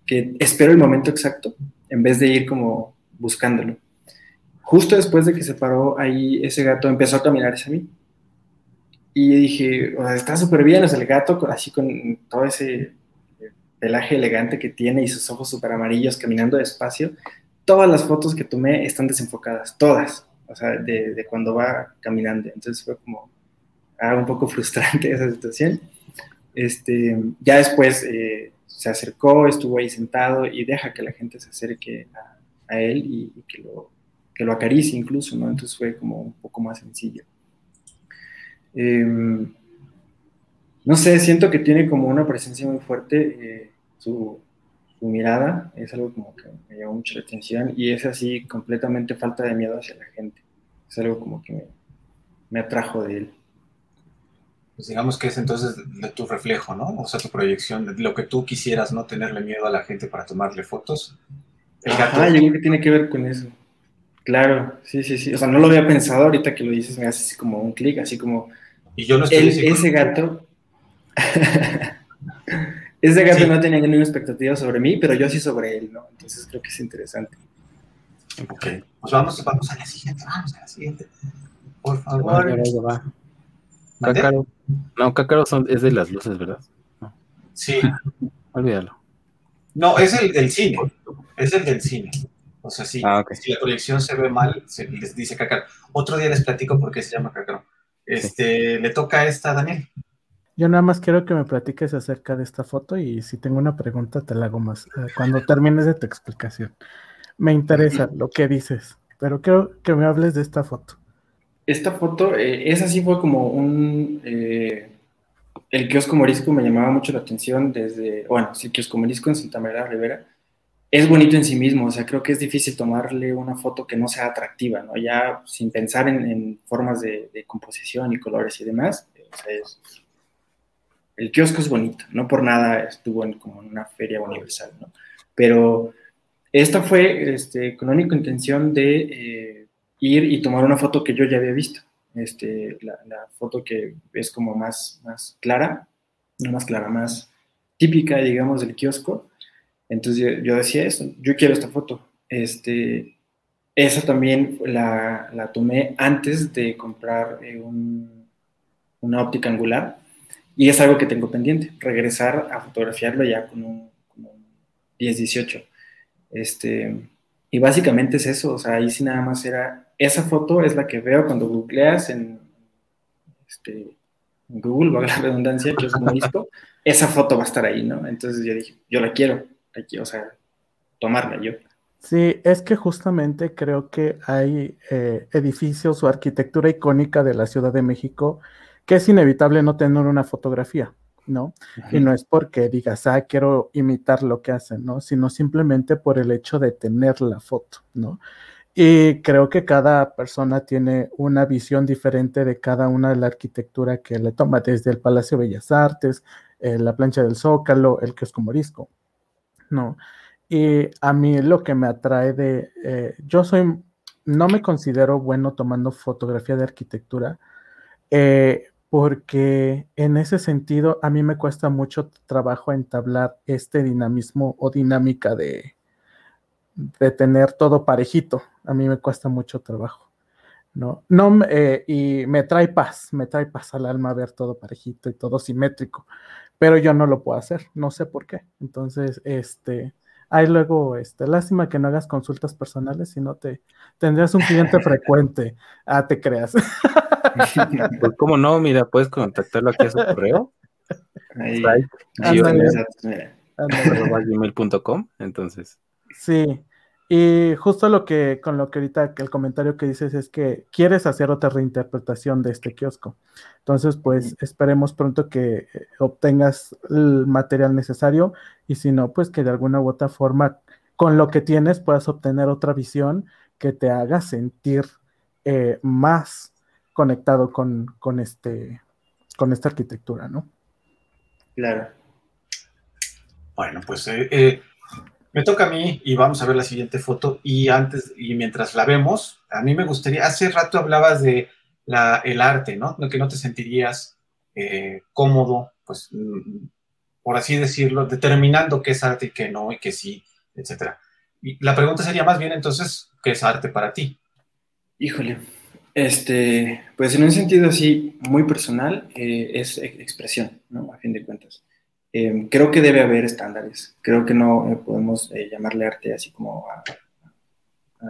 que espero el momento exacto en vez de ir como buscándolo. Justo después de que se paró ahí ese gato empezó a caminar hacia mí y dije, o sea, está súper bien, o sea, el gato así con todo ese pelaje elegante que tiene y sus ojos súper amarillos caminando despacio. Todas las fotos que tomé están desenfocadas, todas, o sea, de, de cuando va caminando. Entonces fue como ah, un poco frustrante esa situación. Este, ya después eh, se acercó, estuvo ahí sentado y deja que la gente se acerque a, él y, que, lo, que lo acaricie incluso, ¿no? Entonces fue como un poco más sencillo. Eh, no sé, siento que tiene como una presencia muy fuerte, eh, su, mirada es algo como que me llama mucho la atención y es así completamente falta de miedo hacia la gente, es algo como que me atrajo de él. Pues digamos que es entonces de tu reflejo, ¿no? O sea, tu proyección, de lo que tú quisieras, no tenerle miedo a la gente para tomarle fotos. El gato... Ah, yo creo que tiene que ver con eso. Claro, sí, sí, sí. O sea, no lo había pensado ahorita que lo dices, me hace así como un clic, así como y yo no estoy el, ese gato. ese gato sí. no tenía ninguna expectativa sobre mí, pero yo sí sobre él, ¿no? Entonces creo que es interesante. Ok. Pues vamos, vamos a la siguiente, vamos a la siguiente. Por favor. Va, va. Cácaro. No, Cácaro son, es de las luces, ¿verdad? No. Sí. Olvídalo. No, es el del cine. Es el del cine. O sea, sí, ah, okay. si la proyección se ve mal, se les dice Cácaro. Otro día les platico por qué se llama Cácaro. Este, le toca a esta, Daniel. Yo nada más quiero que me platiques acerca de esta foto y si tengo una pregunta te la hago más eh, cuando termines de tu explicación. Me interesa lo que dices, pero quiero que me hables de esta foto. Esta foto, eh, esa sí fue como un... Eh, el kiosco morisco me llamaba mucho la atención desde, bueno, sí, kiosco morisco en Santa María Rivera. Es bonito en sí mismo, o sea, creo que es difícil tomarle una foto que no sea atractiva, ¿no? Ya sin pensar en, formas de, de, composición y colores y demás, o sea, es, el kiosco es bonito, no por nada estuvo en, como en una feria universal, ¿no? Pero esta fue este, con la única intención de eh, ir y tomar una foto que yo ya había visto. Este, la, foto que es como más, más clara, no más clara, más típica, digamos, del kiosco. Entonces yo, decía eso, yo quiero esta foto. Este, esa también la, la tomé antes de comprar eh, un, una óptica angular y es algo que tengo pendiente, regresar a fotografiarlo ya con un, 10-18. Este, y básicamente es eso, o sea, ahí sí nada más era, esa foto es la que veo cuando googleas en, este, Google, valga la redundancia, que es como visto, esa foto va a estar ahí, ¿no? Entonces yo dije, yo la quiero, o sea, tomarla yo. Sí, es que justamente creo que hay eh, edificios o arquitectura icónica de la Ciudad de México que es inevitable no tener una fotografía, ¿no? Y no es porque digas, ah, quiero imitar lo que hacen, ¿no? Sino simplemente por el hecho de tener la foto, ¿no? Y creo que cada persona tiene una visión diferente de cada una de la arquitectura que le toma, desde el Palacio de Bellas Artes, eh, la plancha del Zócalo, el kiosco morisco, ¿no? Y a mí lo que me atrae de, eh, yo soy, no me considero bueno tomando fotografía de arquitectura, eh, porque en ese sentido a mí me cuesta mucho trabajo entablar este dinamismo o dinámica de, de tener todo parejito. A mí me cuesta mucho trabajo. ¿no? no eh, y me trae paz, me trae paz al alma ver todo parejito y todo simétrico, pero yo no lo puedo hacer, no sé por qué. Entonces, este, hay luego, este, lástima que no hagas consultas personales, si no te tendrías un cliente frecuente. Ah, te creas. Pues cómo no, mira, puedes contactarlo aquí a su correo. Ahí, gmail.com, entonces. Sí, y justo lo que, con lo que ahorita, el comentario que dices es que quieres hacer otra reinterpretación de este kiosco. Entonces, pues esperemos pronto que eh, obtengas el material necesario y si no, pues que de alguna u otra forma, con lo que tienes, puedas obtener otra visión que te haga sentir eh, más conectado con, con, este, con esta arquitectura, ¿no? Claro. Bueno, pues eh, eh, me toca a mí y vamos a ver la siguiente foto. Y antes, y mientras la vemos, a mí me gustaría, hace rato hablabas de la, el arte, ¿no? Que no te sentirías eh, cómodo, pues, mm, por así decirlo, determinando qué es arte y qué no, y qué sí, etcétera. Y la pregunta sería más bien entonces, ¿qué es arte para ti? Híjole, este, pues en un sentido así muy personal, eh, es expresión, ¿no? A fin de cuentas. Eh, creo que debe haber estándares. Creo que no eh, podemos llamarle arte así como a,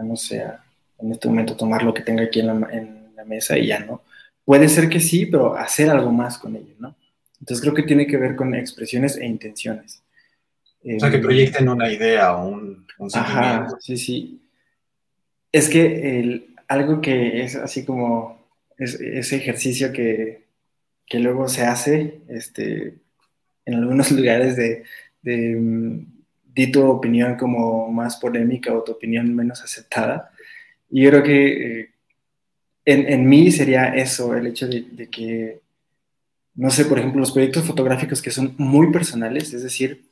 no sé, en este momento tomar lo que tenga aquí en la, en la, mesa y ya, ¿no? Puede ser que sí, pero hacer algo más con ello, ¿no? Entonces creo que tiene que ver con expresiones e intenciones. o sea, que proyecten una idea o un, un. Ajá, sí, sí. Es que el, algo que es así como ese ejercicio que, luego se hace este, en algunos lugares de, de mm, di tu opinión como más polémica o tu opinión menos aceptada. Y yo creo que eh, en, mí sería eso, el hecho de, que, no sé, por ejemplo, los proyectos fotográficos que son muy personales, es decir,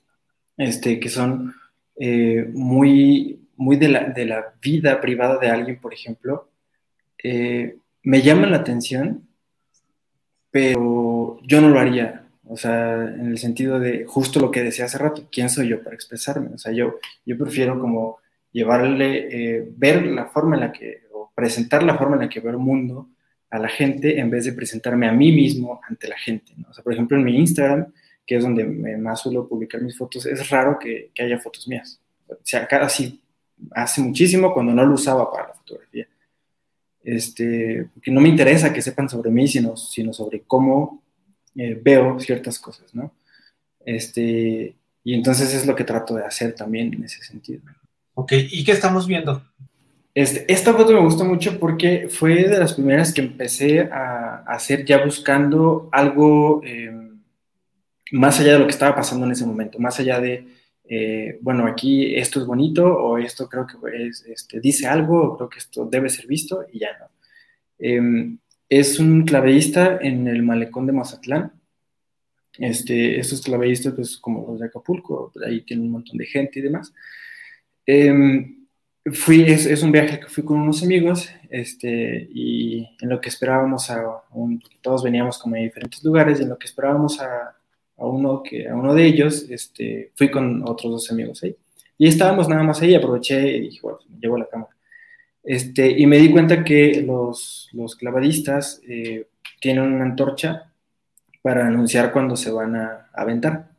este, que son eh, muy, muy de la, vida privada de alguien, por ejemplo, eh, me llaman la atención, pero yo no lo haría. O sea, en el sentido de justo lo que decía hace rato, ¿quién soy yo para expresarme? O sea, yo, yo prefiero como llevarle, eh, ver la forma en la que, o presentar la forma en la que veo el mundo a la gente en vez de presentarme a mí mismo ante la gente. O sea, por ejemplo, en mi Instagram, que es donde más suelo publicar mis fotos, es raro que, que haya fotos mías. O sea, casi hace muchísimo cuando no lo usaba para la fotografía. este, porque no me interesa que sepan sobre mí, sino, sino sobre cómo eh, veo ciertas cosas, ¿no? Este, y entonces es lo que trato de hacer también en ese sentido. Ok, ¿y qué estamos viendo? Este, esta foto me gusta mucho porque fue de las primeras que empecé a, hacer ya buscando algo eh, más allá de lo que estaba pasando en ese momento, más allá de, eh, bueno, aquí esto es bonito o esto creo que este, dice algo o creo que esto debe ser visto y ya no. Em, es un claveísta en el malecón de Mazatlán. Este, estos claveístas, pues como los de Acapulco, ahí tienen un montón de gente y demás. Em, fui, es, un viaje que fui con unos amigos este, y en lo que esperábamos a un, todos veníamos como de diferentes lugares y en lo que esperábamos a, uno, que, a uno de ellos, este, fui con otros dos amigos ahí. Y estábamos nada más ahí, aproveché y dije, bueno, me llevo la cámara. Este, y me di cuenta que los, clavadistas eh, tienen una antorcha para anunciar cuando se van a, aventar.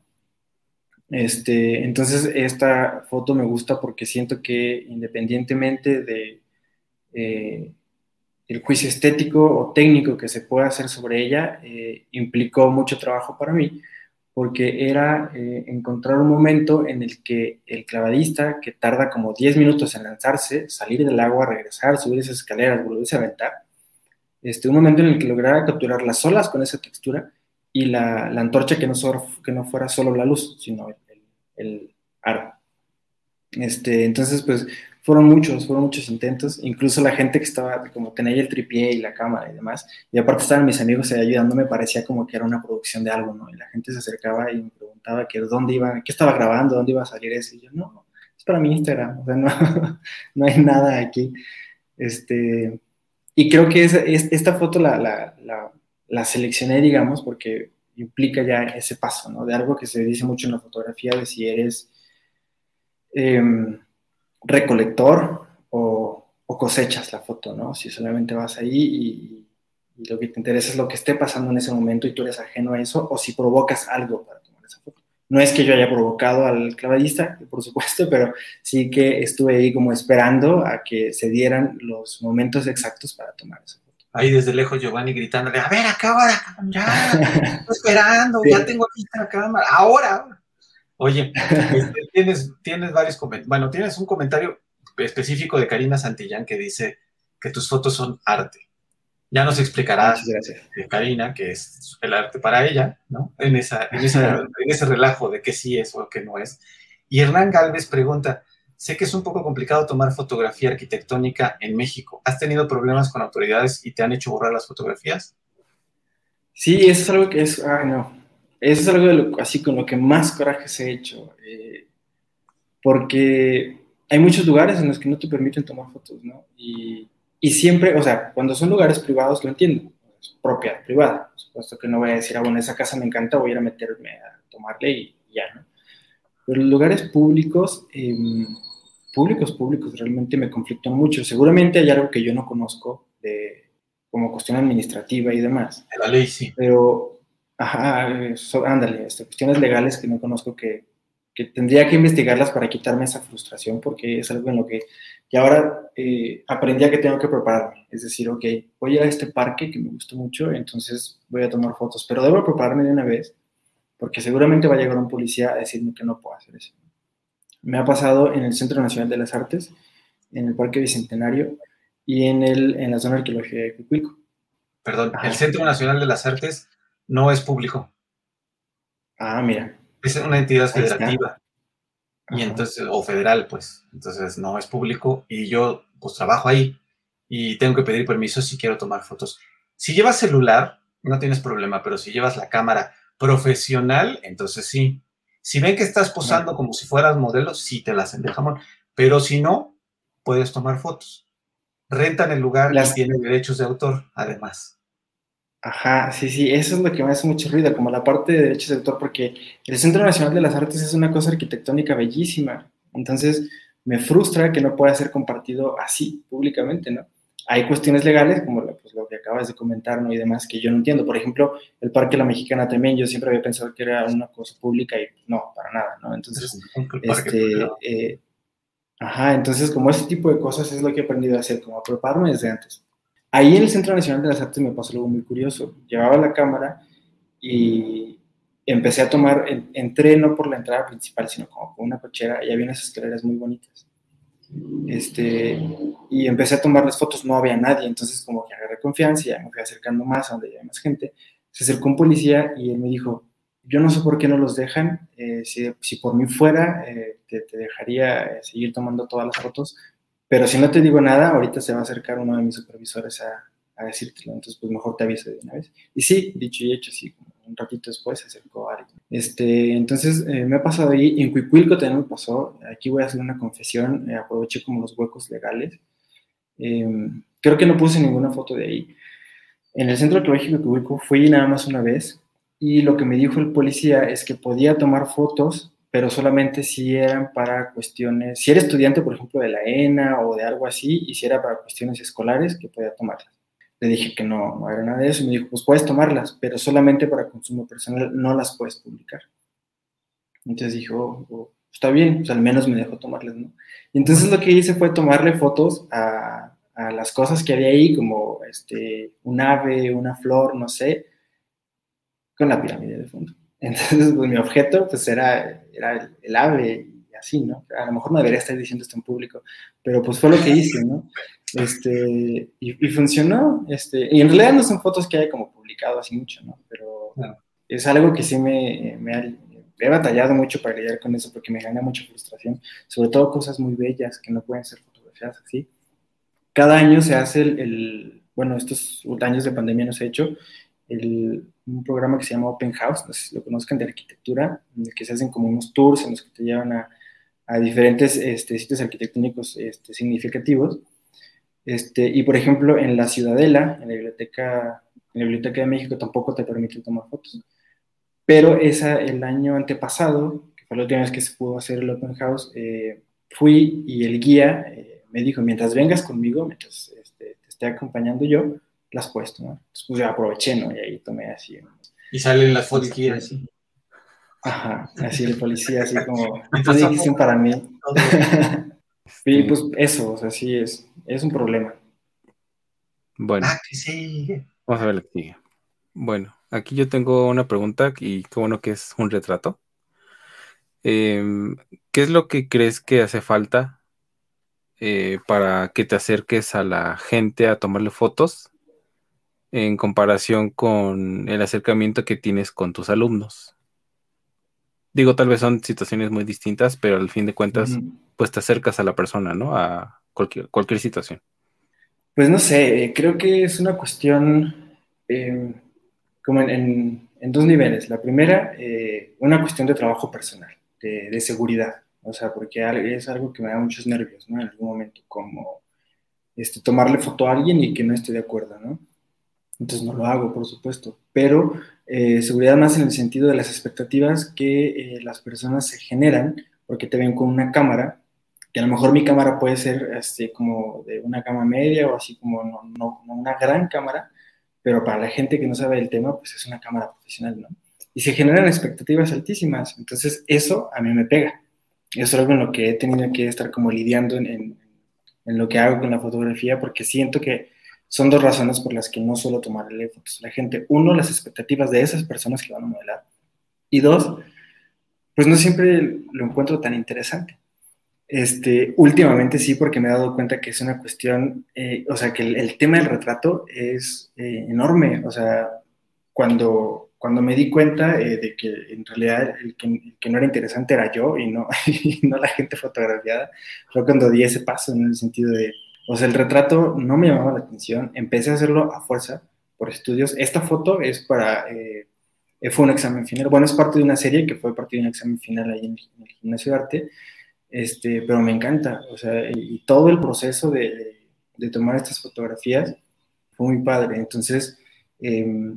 Este, entonces, esta foto me gusta porque siento que independientemente de eh, el juicio estético o técnico que se pueda hacer sobre ella, eh, implicó mucho trabajo para mí, porque era eh, encontrar un momento en el que el clavadista, que tarda como 10 minutos en lanzarse, salir del agua, regresar, subir esas escaleras, volverse a aventar, este, un momento en el que lograra capturar las olas con esa textura y la, la antorcha que no, que no fuera solo la luz, sino el, el, aro. Este, entonces, pues fueron muchos, fueron muchos intentos, incluso la gente que estaba, como tenía el tripié y la cámara y demás, y aparte estaban mis amigos ahí ayudándome, parecía como que era una producción de algo, ¿no? Y la gente se acercaba y me preguntaba que dónde iba, qué estaba grabando, dónde iba a salir eso, y yo, no, es para mi Instagram, o sea, no, no hay nada aquí. Este, y creo que es, esta foto la, la, la, la seleccioné, digamos, porque implica ya ese paso, ¿no? De algo que se dice mucho en la fotografía, de si eres... Eh, recolector o, cosechas la foto, ¿no? Si solamente vas ahí y, lo que te interesa es lo que esté pasando en ese momento y tú eres ajeno a eso, o si provocas algo para tomar esa foto. No es que yo haya provocado al clavadista, por supuesto, pero sí que estuve ahí como esperando a que se dieran los momentos exactos para tomar esa foto. Ahí desde lejos Giovanni gritándole, a ver, acá ya, estoy esperando, ya tengo aquí la cámara, ahora. Oye, este, tienes, tienes varios comentarios. Bueno, tienes un comentario específico de Karina Santillán que dice que tus fotos son arte. Ya nos explicarás, de Karina, que es el arte para ella, ¿no? En, esa, en, ese relajo de que sí es o que no es. Y Hernán Galvez pregunta, sé que es un poco complicado tomar fotografía arquitectónica en México. ¿Has tenido problemas con autoridades y te han hecho borrar las fotografías? Sí, eso es algo que es, ah, no, eso es algo así con lo que más coraje se ha hecho, eh, porque hay muchos lugares en los que no te permiten tomar fotos, ¿no? Y, y, siempre, o sea, cuando son lugares privados lo entiendo, es propia, privada, por supuesto que no voy a decir, ah, bueno, esa casa me encanta, voy a ir a meterme a tomarle y, ya, ¿no? Pero los lugares públicos, em, públicos, públicos, realmente me conflictan mucho. Seguramente hay algo que yo no conozco de, como cuestión administrativa y demás. La ley sí. Pero Ajá, ándale, este, cuestiones legales que no conozco que, que, tendría que investigarlas para quitarme esa frustración porque es algo en lo que y ahora eh, aprendí a que tengo que prepararme. Es decir, ok, voy a este parque que me gustó mucho, entonces voy a tomar fotos, pero debo prepararme de una vez porque seguramente va a llegar un policía a decirme que no puedo hacer eso. Me ha pasado en el Centro Nacional de las Artes, en el Parque Bicentenario y en, el, en la zona arqueológica de Cuicuilco. Perdón, el Centro Nacional de las Artes no es público. Ah, mira. Es una entidad federativa. Y entonces, o federal, pues. Entonces no es público. Y yo, pues trabajo ahí. Y tengo que pedir permiso si quiero tomar fotos. Si llevas celular, no tienes problema, pero si llevas la cámara profesional, entonces sí. Si ven que estás posando como si fueras modelo, sí te la hacen de jamón. Pero si no, puedes tomar fotos. Rentan el lugar y tienen derechos de autor, además. Ajá, sí, sí, eso es lo que me hace mucho ruido, como la parte de derechos de autor, porque el Centro Nacional de las Artes es una cosa arquitectónica bellísima, entonces me frustra que no pueda ser compartido así públicamente, ¿no? Hay cuestiones legales, como lo, pues, lo que acabas de comentar, ¿no? Y demás, que yo no entiendo. Por ejemplo, el Parque La Mexicana también, yo siempre había pensado que era una cosa pública y no, para nada, ¿no? Entonces, este, eh, ajá, entonces como ese tipo de cosas es lo que he aprendido a hacer, como a prepararme desde antes. Ahí en el Centro Nacional de las Artes me pasó algo muy curioso. Llevaba la cámara y empecé a tomar, entré no por la entrada principal, sino como por una cochera y había unas escaleras muy bonitas. Este, y empecé a tomar las fotos, no había nadie, entonces como que agarré confianza y me fui acercando más a donde había más gente. Se acercó un policía y él me dijo, yo no sé por qué no los dejan, eh, si, por mí fuera, eh, te, te, dejaría eh, seguir tomando todas las fotos, pero si no te digo nada, ahorita se va a acercar uno de mis supervisores a, a decírtelo, entonces pues mejor te aviso de una vez. Y sí, dicho y hecho, sí, un ratito después se acercó Ari. Este, entonces eh, me ha pasado ahí, en Cuicuilco también me pasó, aquí voy a hacer una confesión, eh, aproveché como los huecos legales, eh, creo que no puse ninguna foto de ahí. En el centro arqueológico de Cuicuilco fui nada más una vez y lo que me dijo el policía es que podía tomar fotos, pero solamente si eran para cuestiones, si era estudiante, por ejemplo, de la ENA o de algo así, y si era para cuestiones escolares, que podía tomarlas. Le dije que no, no era nada de eso y me dijo, pues puedes tomarlas, pero solamente para consumo personal, no las puedes publicar. Entonces dijo, oh, oh, está bien, pues al menos me dejó tomarlas, ¿no? Y entonces lo que hice fue tomarle fotos a, a las cosas que había ahí, como este, un ave, una flor, no sé, con la pirámide de fondo. Entonces, pues mi objeto, pues era, era el, ave y así, ¿no? A lo mejor no debería estar diciendo esto en público, pero pues fue lo que hice, ¿no? Este, y, y, funcionó. Este, y en realidad no son fotos que haya como publicado así mucho, ¿no? Pero no. es algo que sí me, me ha, he batallado mucho para lidiar con eso porque me gana mucha frustración, sobre todo cosas muy bellas que no pueden ser fotografiadas así. Cada año se hace el, el bueno, estos años de pandemia no se ha hecho, el, un programa que se llama Open House, no sé si lo conozcan, de arquitectura, en el que se hacen como unos tours en los que te llevan a, a diferentes este, sitios arquitectónicos este, significativos. Este, y por ejemplo, en la Ciudadela, en la biblioteca, en la Biblioteca de México, tampoco te permiten tomar fotos. Pero esa, el año antepasado, que fue la última vez que se pudo hacer el Open House, eh, fui y el guía eh, me dijo, mientras vengas conmigo, mientras este, te esté acompañando yo, las puedes tomar. Entonces, pues yo aproveché, ¿no? Y ahí tomé así. Y salen las fotos que así. Ajá, así el policía, así como, entonces dijiste para mí. y pues eso, o sea, sí es, es un problema. Bueno, Ah, que sí. vamos a ver la que sigue. Bueno, aquí yo tengo una pregunta y qué bueno que es un retrato. Em, ¿Qué es lo que crees que hace falta eh, para que te acerques a la gente a tomarle fotos en comparación con el acercamiento que tienes con tus alumnos? Digo, tal vez son situaciones muy distintas, pero al fin de cuentas, pues te acercas a la persona, ¿no? A cualquier, cualquier situación. Pues no sé, eh, creo que es una cuestión eh, como en, en- en dos niveles. La primera, eh, una cuestión de trabajo personal, de, de seguridad. O sea, porque es algo que me da muchos nervios, ¿no? En algún momento, como este, tomarle foto a alguien y que no esté de acuerdo, ¿no? Entonces no lo hago, por supuesto, pero eh, seguridad más en el sentido de las expectativas que eh, las personas se generan porque te ven con una cámara, que a lo mejor mi cámara puede ser este, como de una gama media o así como no, no, una gran cámara, pero para la gente que no sabe el tema, pues es una cámara profesional, ¿no? Y se generan expectativas altísimas, entonces eso a mí me pega. Eso es algo en lo que he tenido que estar como lidiando en, en lo que hago con la fotografía, porque siento que son dos razones por las que no suelo tomarle fotos a la gente. Uno, las expectativas de esas personas que van a modelar. Y dos, pues no siempre lo encuentro tan interesante. Este, últimamente sí, porque me he dado cuenta que es una cuestión, eh, o sea, que el, el, tema del retrato es eh, enorme. O sea, cuando, cuando me di cuenta eh, de que en realidad el que, el que, no era interesante era yo y no, y no la gente fotografiada, fue cuando di ese paso en el sentido de, o sea, el retrato no me llamaba la atención, empecé a hacerlo a fuerza por estudios. Esta foto es para, eh, fue un examen final, bueno, es parte de una serie que fue parte de un examen final ahí en el, gimnasio de arte, este, pero me encanta, o sea, y, todo el proceso de, de, tomar estas fotografías fue muy padre. Entonces, eh,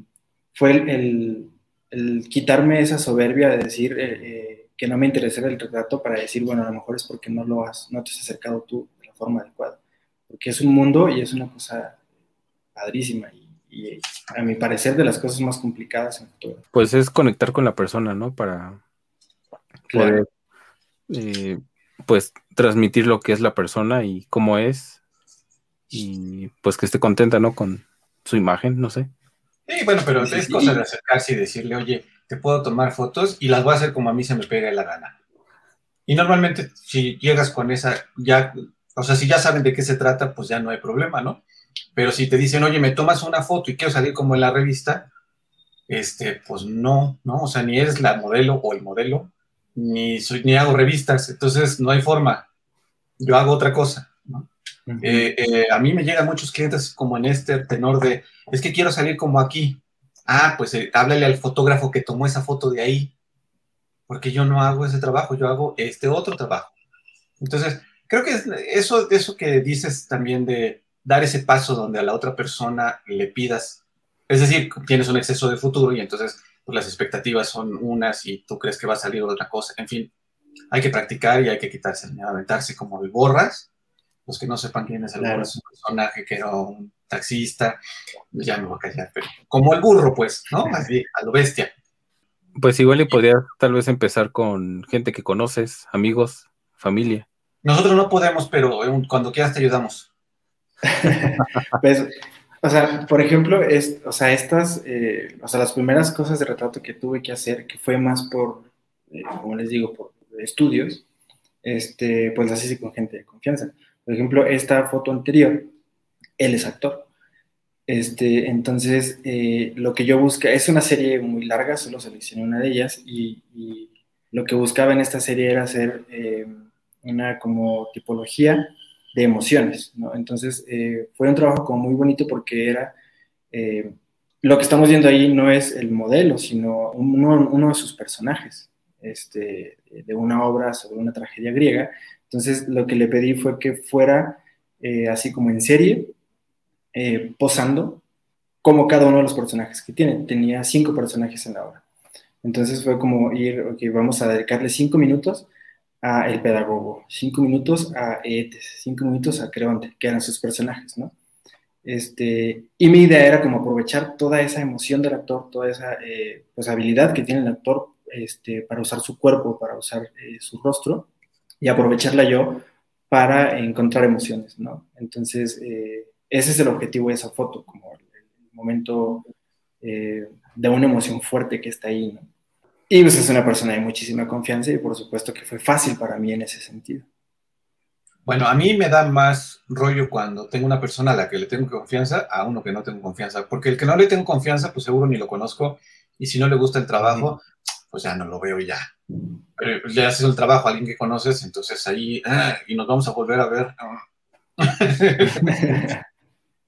fue el, el, quitarme esa soberbia de decir eh, que no me interesaba el retrato para decir, bueno, a lo mejor es porque no lo has, no te has acercado tú de la forma adecuada porque es un mundo y es una cosa padrísima y, y, a mi parecer de las cosas más complicadas en fotografía. Pues es conectar con la persona, ¿no? Para claro. poder, eh, pues, transmitir lo que es la persona y cómo es y pues que esté contenta, ¿no? Con su imagen, no sé. Sí, bueno, pero es cosa de acercarse y decirle, oye, te puedo tomar fotos y las voy a hacer como a mí se me pega la gana. Y normalmente si llegas con esa, ya, o sea, si ya saben de qué se trata, pues ya no hay problema, ¿no? Pero si te dicen, oye, me tomas una foto y quiero salir como en la revista, este, pues no, ¿no? O sea, ni eres la modelo o el modelo, ni, soy, ni hago revistas, entonces no hay forma. Yo hago otra cosa, ¿no? Eh, eh, a mí me llegan muchos clientes como en este tenor de, es que quiero salir como aquí. Ah, pues eh, háblale al fotógrafo que tomó esa foto de ahí, porque yo no hago ese trabajo, yo hago este otro trabajo. Entonces, creo que eso, eso que dices también de dar ese paso donde a la otra persona le pidas, es decir, tienes un exceso de futuro y entonces pues, las expectativas son unas y tú crees que va a salir otra cosa, en fin, hay que practicar y hay que quitarse el miedo, aventarse como el borras los que no sepan quién es el burro, es un personaje que era un taxista, ya me voy a callar, pero como el burro, pues, ¿no? Así, a lo bestia. Pues igual y podría tal vez empezar con gente que conoces, amigos, familia. Nosotros no podemos, pero cuando quieras te ayudamos. pues, o sea, por ejemplo, es, o sea, estas, eh, o sea, las primeras cosas de retrato que tuve que hacer, que fue más por, eh, como les digo, por estudios, este, pues las hice con gente de confianza. Por ejemplo, esta foto anterior, él es actor. Este, entonces, eh, lo que yo busca, es una serie muy larga, solo seleccioné una de ellas y, lo que buscaba en esta serie era hacer eh, una como tipología de emociones. Entonces, eh, fue un trabajo como muy bonito porque era, lo que estamos viendo ahí no es el modelo, sino uno, de sus personajes, este, de una obra sobre una tragedia griega, entonces, lo que le pedí fue que fuera eh, así como en serie, eh, posando como cada uno de los personajes que tiene. Tenía cinco personajes en la obra. Entonces fue como ir, ok, vamos a dedicarle cinco minutos a el pedagogo, cinco minutos a Etes, cinco minutos a Creonte, que eran sus personajes, ¿no? Este, y mi idea era como aprovechar toda esa emoción del actor, toda esa eh, pues, habilidad que tiene el actor este, para usar su cuerpo, para usar su rostro, y aprovecharla yo para encontrar emociones, ¿no? Entonces, eh, ese es el objetivo de esa foto, como el, momento eh, de una emoción fuerte que está ahí, ¿no? Y pues es una persona de muchísima confianza y por supuesto que fue fácil para mí en ese sentido. Bueno, a mí me da más rollo cuando tengo una persona a la que le tengo confianza a uno que no tengo confianza, porque el que no le tengo confianza, pues seguro ni lo conozco y si no le gusta el trabajo, pues ya no lo veo ya. Pero le haces el trabajo a alguien que conoces, entonces ahí, ah, y nos vamos a volver a ver.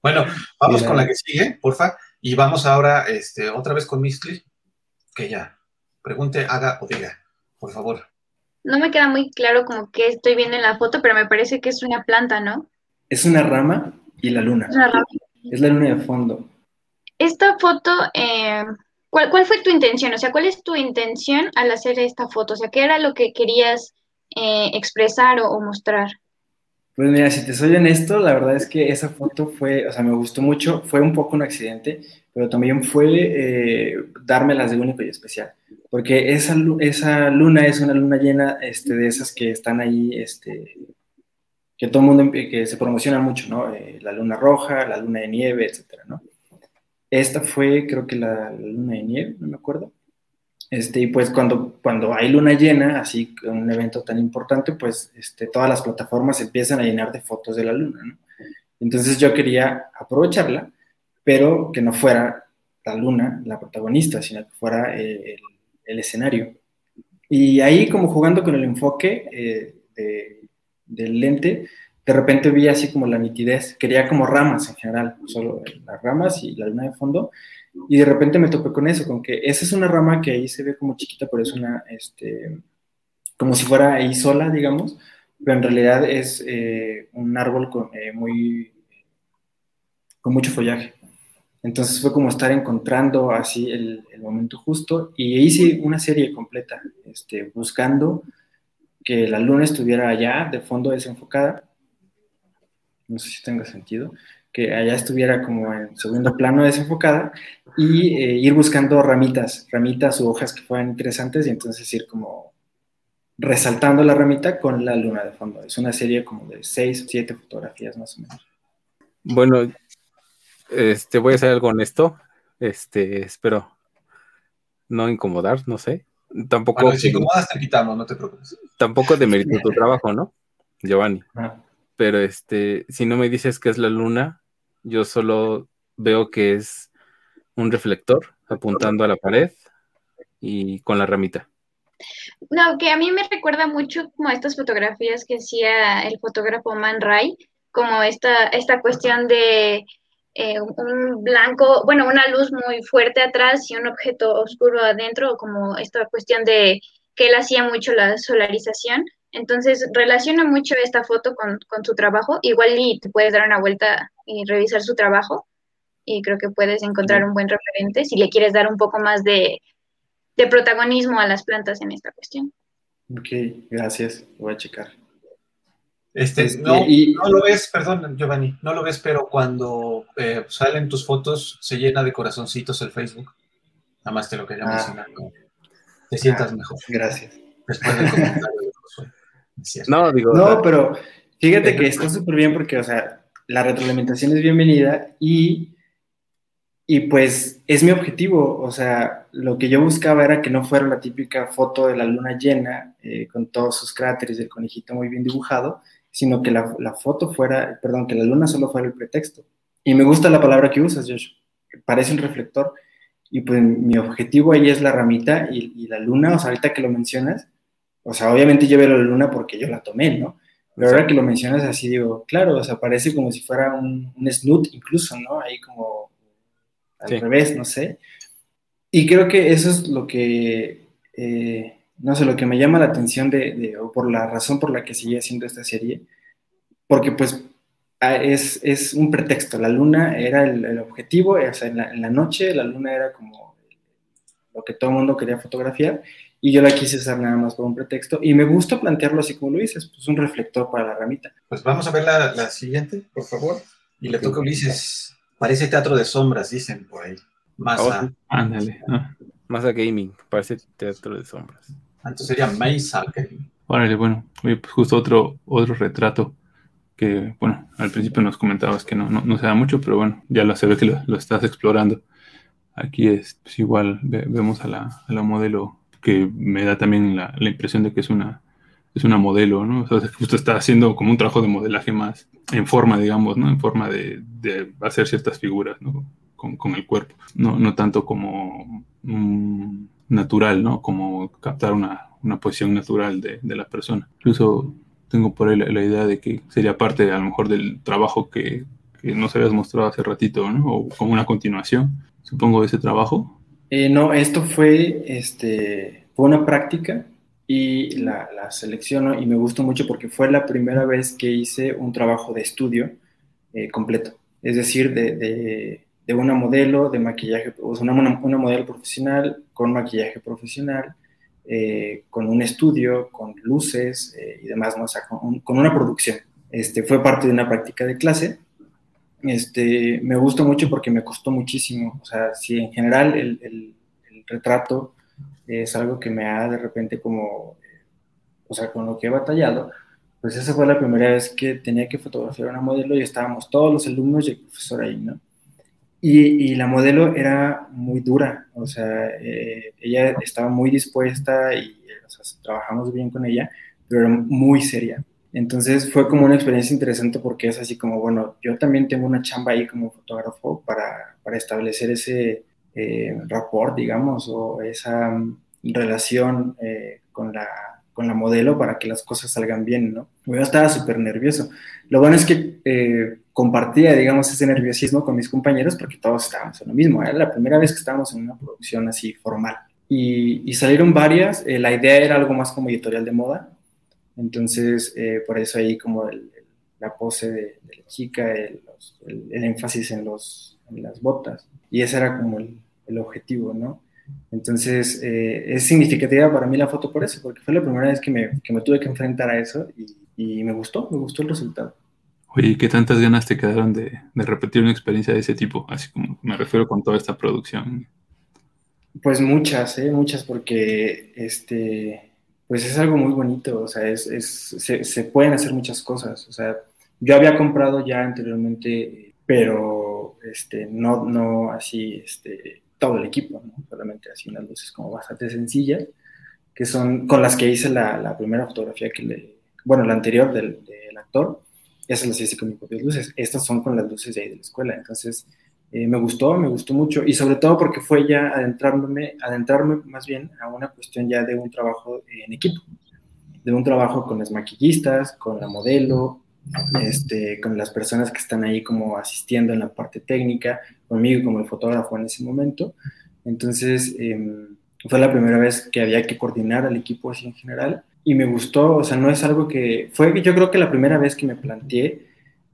bueno, vamos con la que sigue, porfa, y vamos ahora este, otra vez con Mistli, que ya, pregunte, haga o diga, por favor. No me queda muy claro como que estoy viendo en la foto, pero me parece que es una planta, ¿no? Es una rama y la luna. Es, una rama. es la luna de fondo. Esta foto, eh, ¿Cuál, fue tu intención? O sea, ¿cuál es tu intención al hacer esta foto? O sea, ¿qué era lo que querías eh, expresar o, mostrar? Pues mira, si te soy honesto, la verdad es que esa foto fue, o sea, me gustó mucho, fue un poco un accidente, pero también fue eh, dármelas de único y especial, porque esa, esa luna es una luna llena este, de esas que están ahí, este, que todo el mundo, que se promociona mucho, ¿no? Eh, la luna roja, la luna de nieve, etcétera, ¿no? Esta fue, creo que la, luna de nieve, no me acuerdo. Este, y pues cuando, cuando hay luna llena, así un evento tan importante, pues este, todas las plataformas empiezan a llenar de fotos de la luna, ¿no? Entonces yo quería aprovecharla, pero que no fuera la luna la protagonista, sino que fuera eh, el, escenario. Y ahí como jugando con el enfoque eh, del lente, de repente vi así como la nitidez, quería como ramas en general, solo las ramas y la luna de fondo, y de repente me topé con eso, con que esa es una rama que ahí se ve como chiquita, pero es una, este, como si fuera ahí sola, digamos, pero en realidad es eh, un árbol con, eh, muy, con mucho follaje. Entonces fue como estar encontrando así el, momento justo y hice una serie completa, este, buscando que la luna estuviera allá, de fondo desenfocada, no sé si tenga sentido, que allá estuviera como en segundo plano desenfocada y eh, ir buscando ramitas, ramitas u hojas que fueran interesantes y entonces ir como resaltando la ramita con la luna de fondo. Es una serie como de seis o siete fotografías más o menos. Bueno, este, voy a hacer algo honesto. Este, espero no incomodar, no sé. Tampoco. Bueno, si incomodas, te quitamos, no te preocupes. Tampoco de mérito tu trabajo, ¿no? Giovanni. Ah, Pero este, si no me dices que es la luna, yo solo veo que es un reflector apuntando a la pared y con la ramita. No, que a mí me recuerda mucho como a estas fotografías que hacía el fotógrafo Man Ray, como esta, esta cuestión de eh, un blanco, bueno, una luz muy fuerte atrás y un objeto oscuro adentro, como esta cuestión de que él hacía mucho la solarización. Entonces, relaciona mucho esta foto con, con su trabajo. Igual y te puedes dar una vuelta y revisar su trabajo. Y creo que puedes encontrar un buen referente si le quieres dar un poco más de, de protagonismo a las plantas en esta cuestión. ok, gracias. Voy a checar. Este, Este, no, y- no lo ves, perdón, Giovanni, no lo ves, pero cuando eh, salen tus fotos se llena de corazoncitos el Facebook. Nada más te lo quería Ah. mencionar. ¿no? Te sientas Ah. mejor Gracias. después del comentario de. No, digo, No, pero fíjate que está súper bien porque, o sea, la retroalimentación es bienvenida y, y pues es mi objetivo. O sea, lo que yo buscaba era que no fuera la típica foto de la luna llena eh, con todos sus cráteres y el conejito muy bien dibujado, sino que la, la foto fuera, perdón, que la luna solo fuera el pretexto. Y me gusta la palabra que usas, Josh. Parece un reflector. Y pues mi objetivo ahí es la ramita y, y la luna, o sea, ahorita que lo mencionas, o sea, obviamente yo veo la luna porque yo la tomé, ¿no? Pero ahora que lo mencionas así, digo, claro, o sea, parece como si fuera un, un snoot incluso, ¿no? Ahí como al Sí. revés, no sé. Y creo que eso es lo que, eh, no sé, lo que me llama la atención de, de- o por la razón por la que sigue haciendo esta serie, porque pues es, es un pretexto, la luna era el, el objetivo, o sea, en la, en la noche la luna era como lo que todo el mundo quería fotografiar, y yo la quise usar nada más por un pretexto, y me gusta plantearlo así como lo dices, pues un reflector para la ramita. Pues vamos a ver la, la siguiente, por favor. Y le toca a Ulises. Parece teatro de sombras, dicen por ahí. Más Oh. Ándale. ah. más a gaming, parece teatro de sombras. Antes sería que- Órale, bueno, oye, pues justo otro, otro retrato que, bueno, al principio nos comentabas que no, no, se da mucho, pero bueno, ya lo se ve que lo, estás explorando. Aquí es pues, igual, ve- vemos a la, a la modelo que me da también la, la impresión de que es una, es una modelo, ¿no? O sea, justo está haciendo como un trabajo de modelaje más en forma, digamos, ¿no? En forma de, de hacer ciertas figuras, ¿no? Con, con el cuerpo. No, no tanto como mm, natural, ¿no? Como captar una, una posición natural de, de la persona. Incluso tengo por ahí la, idea de que sería parte a lo mejor del trabajo que, que nos habías mostrado hace ratito, ¿no? O como una continuación, supongo, de ese trabajo. Eh, no, esto fue, este, fue una práctica y la, la selecciono y me gustó mucho porque fue la primera vez que hice un trabajo de estudio eh, completo, es decir, de, de- de una modelo de maquillaje, o sea, una, una- modelo profesional con maquillaje profesional, eh, con un estudio, con luces eh, y demás, ¿no? O sea, con, con una producción. Este, fue parte de una práctica de clase este, me gustó mucho porque me costó muchísimo. O sea, si en general el, el- el retrato es algo que me ha de repente como, eh, o sea, con lo que he batallado, pues esa fue la primera vez que tenía que fotografiar a una modelo y estábamos todos los alumnos y el profesor ahí, ¿no? Y, y la modelo era muy dura, o sea, eh, ella estaba muy dispuesta y o sea, trabajamos bien con ella, pero era muy seria. Entonces fue como una experiencia interesante porque es así como, bueno, yo también tengo una chamba ahí como fotógrafo para, para establecer ese eh, rapport, digamos, o esa mm, relación eh, con, la, con la modelo para que las cosas salgan bien, ¿no? Yo estaba súper nervioso. Lo bueno es que eh, compartía, digamos, ese nerviosismo con mis compañeros porque todos estábamos en lo mismo. Era la primera vez que estábamos en una producción así formal. Y, y salieron varias. Eh, la idea era algo más como editorial de moda. Entonces, eh, por eso ahí como el, el, la pose de, de la chica, el, los, el, énfasis en, los, en, las botas. Y ese era como el objetivo, ¿no? Entonces, eh, es significativa para mí la foto por eso, porque fue la primera vez que me, que me tuve que enfrentar a eso y, y, me gustó, me gustó el resultado. Oye, ¿qué tantas ganas te quedaron de, de, repetir una experiencia de ese tipo? Así como me refiero con toda esta producción. Pues muchas, ¿eh? muchas, porque este, pues es algo muy bonito, o sea, es, es se, se, pueden hacer muchas cosas. O sea, yo había comprado ya anteriormente pero este, no, no así este, todo el equipo, ¿no? solamente así unas luces como bastante sencillas, que son con las que hice la, la primera fotografía que le, bueno, la anterior del, del actor, esas las hice con mis propias luces, estas son con las luces de ahí de la escuela, entonces eh, me gustó, me gustó mucho, y sobre todo porque fue ya adentrándome, adentrarme más bien a una cuestión ya de un trabajo en equipo, de un trabajo con las maquillistas, con la modelo, este, con las personas que están ahí como asistiendo en la parte técnica, conmigo como el fotógrafo en ese momento. Entonces, em, fue la primera vez que había que coordinar al equipo así en general y me gustó, o sea, no es algo que, fue yo creo que la primera vez que me planteé,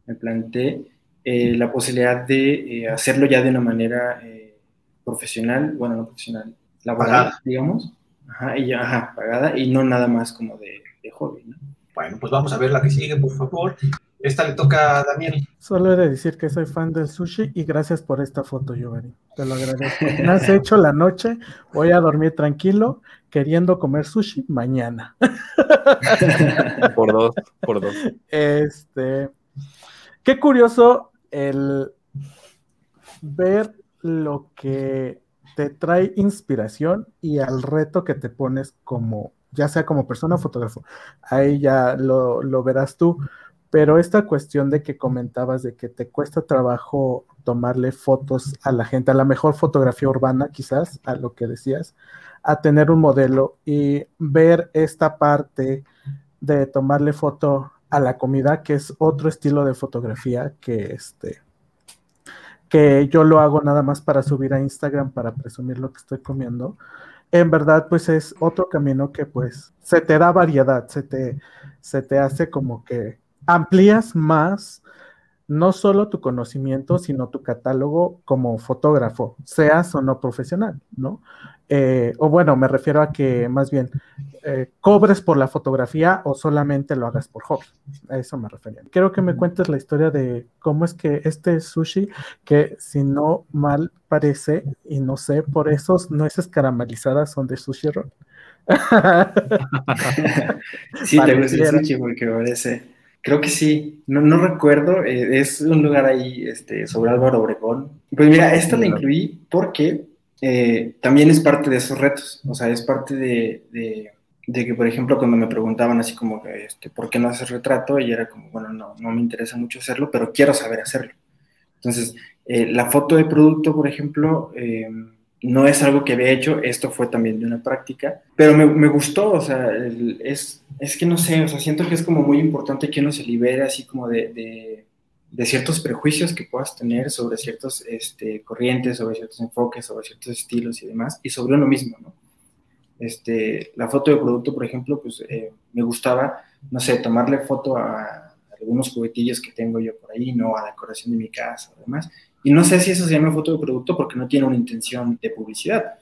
me planteé eh, la posibilidad de eh, hacerlo ya de una manera eh, profesional, bueno, no profesional, laboral, digamos, ajá, y ya, ajá, pagada, y no nada más como de, de hobby, ¿no? Bueno, pues vamos a ver la que sigue, por favor. Esta le toca a Daniel. Solo he de decir que soy fan del sushi y gracias por esta foto, Giovanni. Te lo agradezco. Me has hecho la noche, voy a dormir tranquilo, queriendo comer sushi mañana. Por dos, por dos. Este, qué curioso el ver lo que te trae inspiración y al reto que te pones como ya sea como persona o fotógrafo. Ahí ya lo, lo, verás tú. Pero esta cuestión de que comentabas de que te cuesta trabajo tomarle fotos a la gente, a la mejor fotografía urbana, quizás, a lo que decías, a tener un modelo y ver esta parte de tomarle foto a la comida, que es otro estilo de fotografía que este que yo lo hago nada más para subir a Instagram para presumir lo que estoy comiendo en verdad pues es otro camino que pues se te da variedad, se te, se te hace como que amplías más no solo tu conocimiento, sino tu catálogo como fotógrafo, seas o no profesional, ¿no? Eh, o bueno, me refiero a que más bien eh, cobres por la fotografía o solamente lo hagas por hobby. A eso me refería. Quiero que me cuentes la historia de cómo es que este sushi, que si no mal parece, y no sé, por esos nueces caramelizadas son de sushi roll. sí, te gusta el sushi porque parece. Creo que sí, no, no recuerdo, eh, es un lugar ahí este, sobre Álvaro Obregón. Pues mira, esta la incluí porque eh, también es parte de esos retos, o sea, es parte de, de, que, por ejemplo, cuando me preguntaban así como, este, ¿por qué no haces retrato? Y era como, bueno, no, no me interesa mucho hacerlo, pero quiero saber hacerlo. Entonces, eh, la foto de producto, por ejemplo, eh, no es algo que había hecho, esto fue también de una práctica, pero me, gustó, o sea, es, es que no sé, o sea, siento que es como muy importante que uno se libere así como de ciertos prejuicios que puedas tener sobre ciertas este, corrientes, sobre ciertos enfoques, sobre ciertos estilos y demás, y sobre uno mismo, ¿no? Este, la foto de producto, por ejemplo, pues eh, me gustaba, no sé, tomarle foto a algunos juguetillos que tengo yo por ahí, ¿no? A la decoración de mi casa, además. Y no sé si eso se llama foto de producto porque no tiene una intención de publicidad,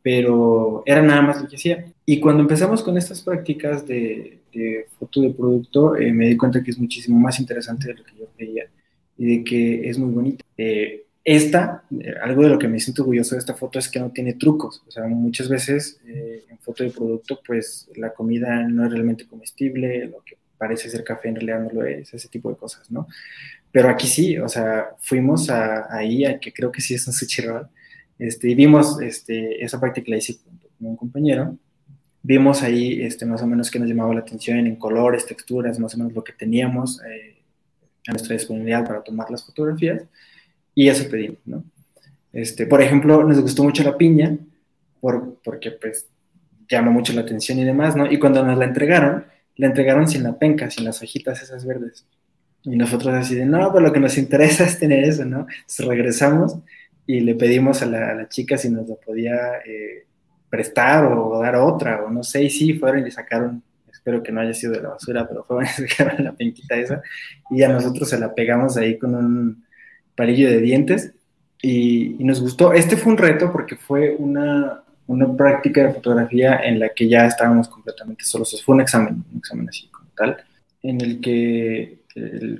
pero era nada más lo que hacía. Y cuando empezamos con estas prácticas de, de foto de producto, eh, me di cuenta que es muchísimo más interesante de lo que yo creía y de que es muy bonita. Eh, esta, eh, algo de lo que me siento orgulloso de esta foto es que no tiene trucos. O sea, muchas veces eh, en foto de producto, pues la comida no es realmente comestible, lo que parece ser café en realidad no lo es, ese tipo de cosas, ¿no? Pero aquí sí, o sea, fuimos a, ahí, a que creo que sí es un sushi roll, este, y vimos este, esa práctica la hice con un compañero, vimos ahí este, más o menos que nos llamaba la atención en colores, texturas, más o menos lo que teníamos eh, a nuestra disponibilidad para tomar las fotografías y eso pedimos, ¿no? Este, por ejemplo, nos gustó mucho la piña por, porque pues llama mucho la atención y demás, ¿no? Y cuando nos la entregaron, la entregaron sin la penca, sin las hojitas esas verdes. Y nosotros así de, no, pues lo que nos interesa es tener eso, ¿no? Entonces regresamos y le pedimos a la, a la chica si nos lo podía eh, prestar o dar otra, o no sé, y sí, fueron y le sacaron, espero que no haya sido de la basura, pero fueron y sacaron la penquita esa, y a nosotros se la pegamos ahí con un palillo de dientes, y, y nos gustó. Este fue un reto porque fue una, una práctica de fotografía en la que ya estábamos completamente solos, fue un examen, un examen así como tal, en el que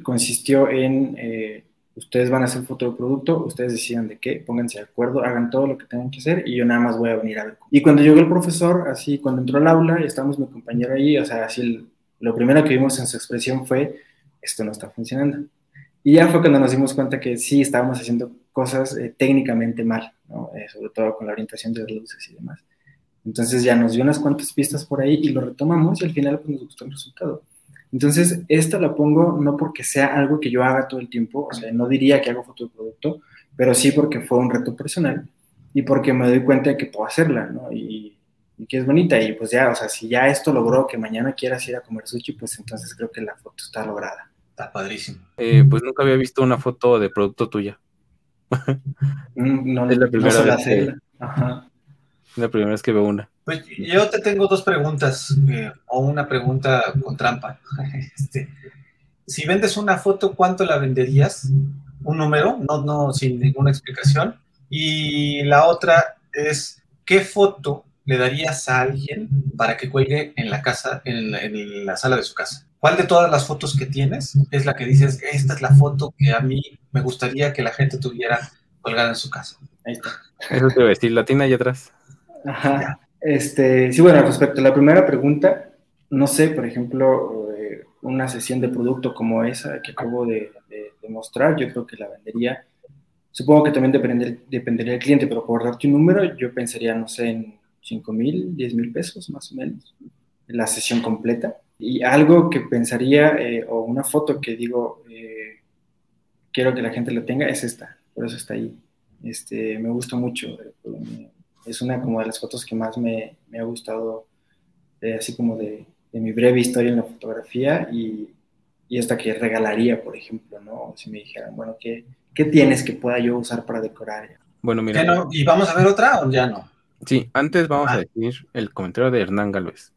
consistió en... Eh, ustedes van a hacer de producto, ustedes decidan de qué, pónganse de acuerdo, hagan todo lo que tengan que hacer y yo nada más voy a venir a ver. Y cuando llegó el profesor, así, cuando entró al aula estábamos mi compañero ahí, o sea, así, lo primero que vimos en su expresión fue, esto no está funcionando. Y ya fue cuando nos dimos cuenta que sí estábamos haciendo cosas eh, técnicamente mal. Eh, sobre todo con la orientación de las luces y demás. Entonces ya nos dio unas cuantas pistas por ahí y lo retomamos y al final pues, nos gustó el resultado. Entonces, esta la pongo no porque sea algo que yo haga todo el tiempo, o sea, no diría que hago foto de producto, pero sí porque fue un reto personal y porque me doy cuenta de que puedo hacerla, ¿no? Y, y, que es bonita. Y pues ya, o sea, si ya esto logró que mañana quieras ir a comer sushi, pues entonces creo que la foto está lograda. Está padrísimo. Eh, pues nunca había visto una foto de producto tuya. Mm, no, Es la primera no vez hacerla. que- Ajá. La primera vez que veo una. Pues yo te tengo dos preguntas, eh, o una pregunta con trampa. Este, si vendes una foto, ¿cuánto la venderías? Un número, no, no, sin ninguna explicación. Y la otra es, ¿qué foto le darías a alguien para que cuelgue en la casa, en, en la sala de su casa? ¿Cuál de todas las fotos que tienes es la que dices, esta es la foto que a mí me gustaría que la gente tuviera colgada en su casa? Ahí está. Eso te a decir, la tiene ahí atrás. Ajá. Este, sí, bueno, respecto a la primera pregunta, no sé, por ejemplo, eh, una sesión de producto como esa que acabo de, mostrar, yo creo que la vendería. Supongo que también depende- dependería del cliente, pero por darte un número, yo pensaría, no sé, en 5 mil, 10 mil pesos más o menos, la sesión completa. Y algo que pensaría, eh, o una foto que digo, eh, quiero que la gente la tenga, es esta, por eso está ahí. Este, me gusta mucho. Es una como de las fotos que más me, me ha gustado, eh, así como de, de mi breve historia en la fotografía y, y esta que regalaría, por ejemplo, ¿no? Si me dijeran, bueno, ¿qué, qué tienes que pueda yo usar para decorar? Bueno, mira. ¿Qué no? ¿Y vamos a ver otra o ya no? Sí, antes vamos Ah. a decir el comentario de Hernán Galvez.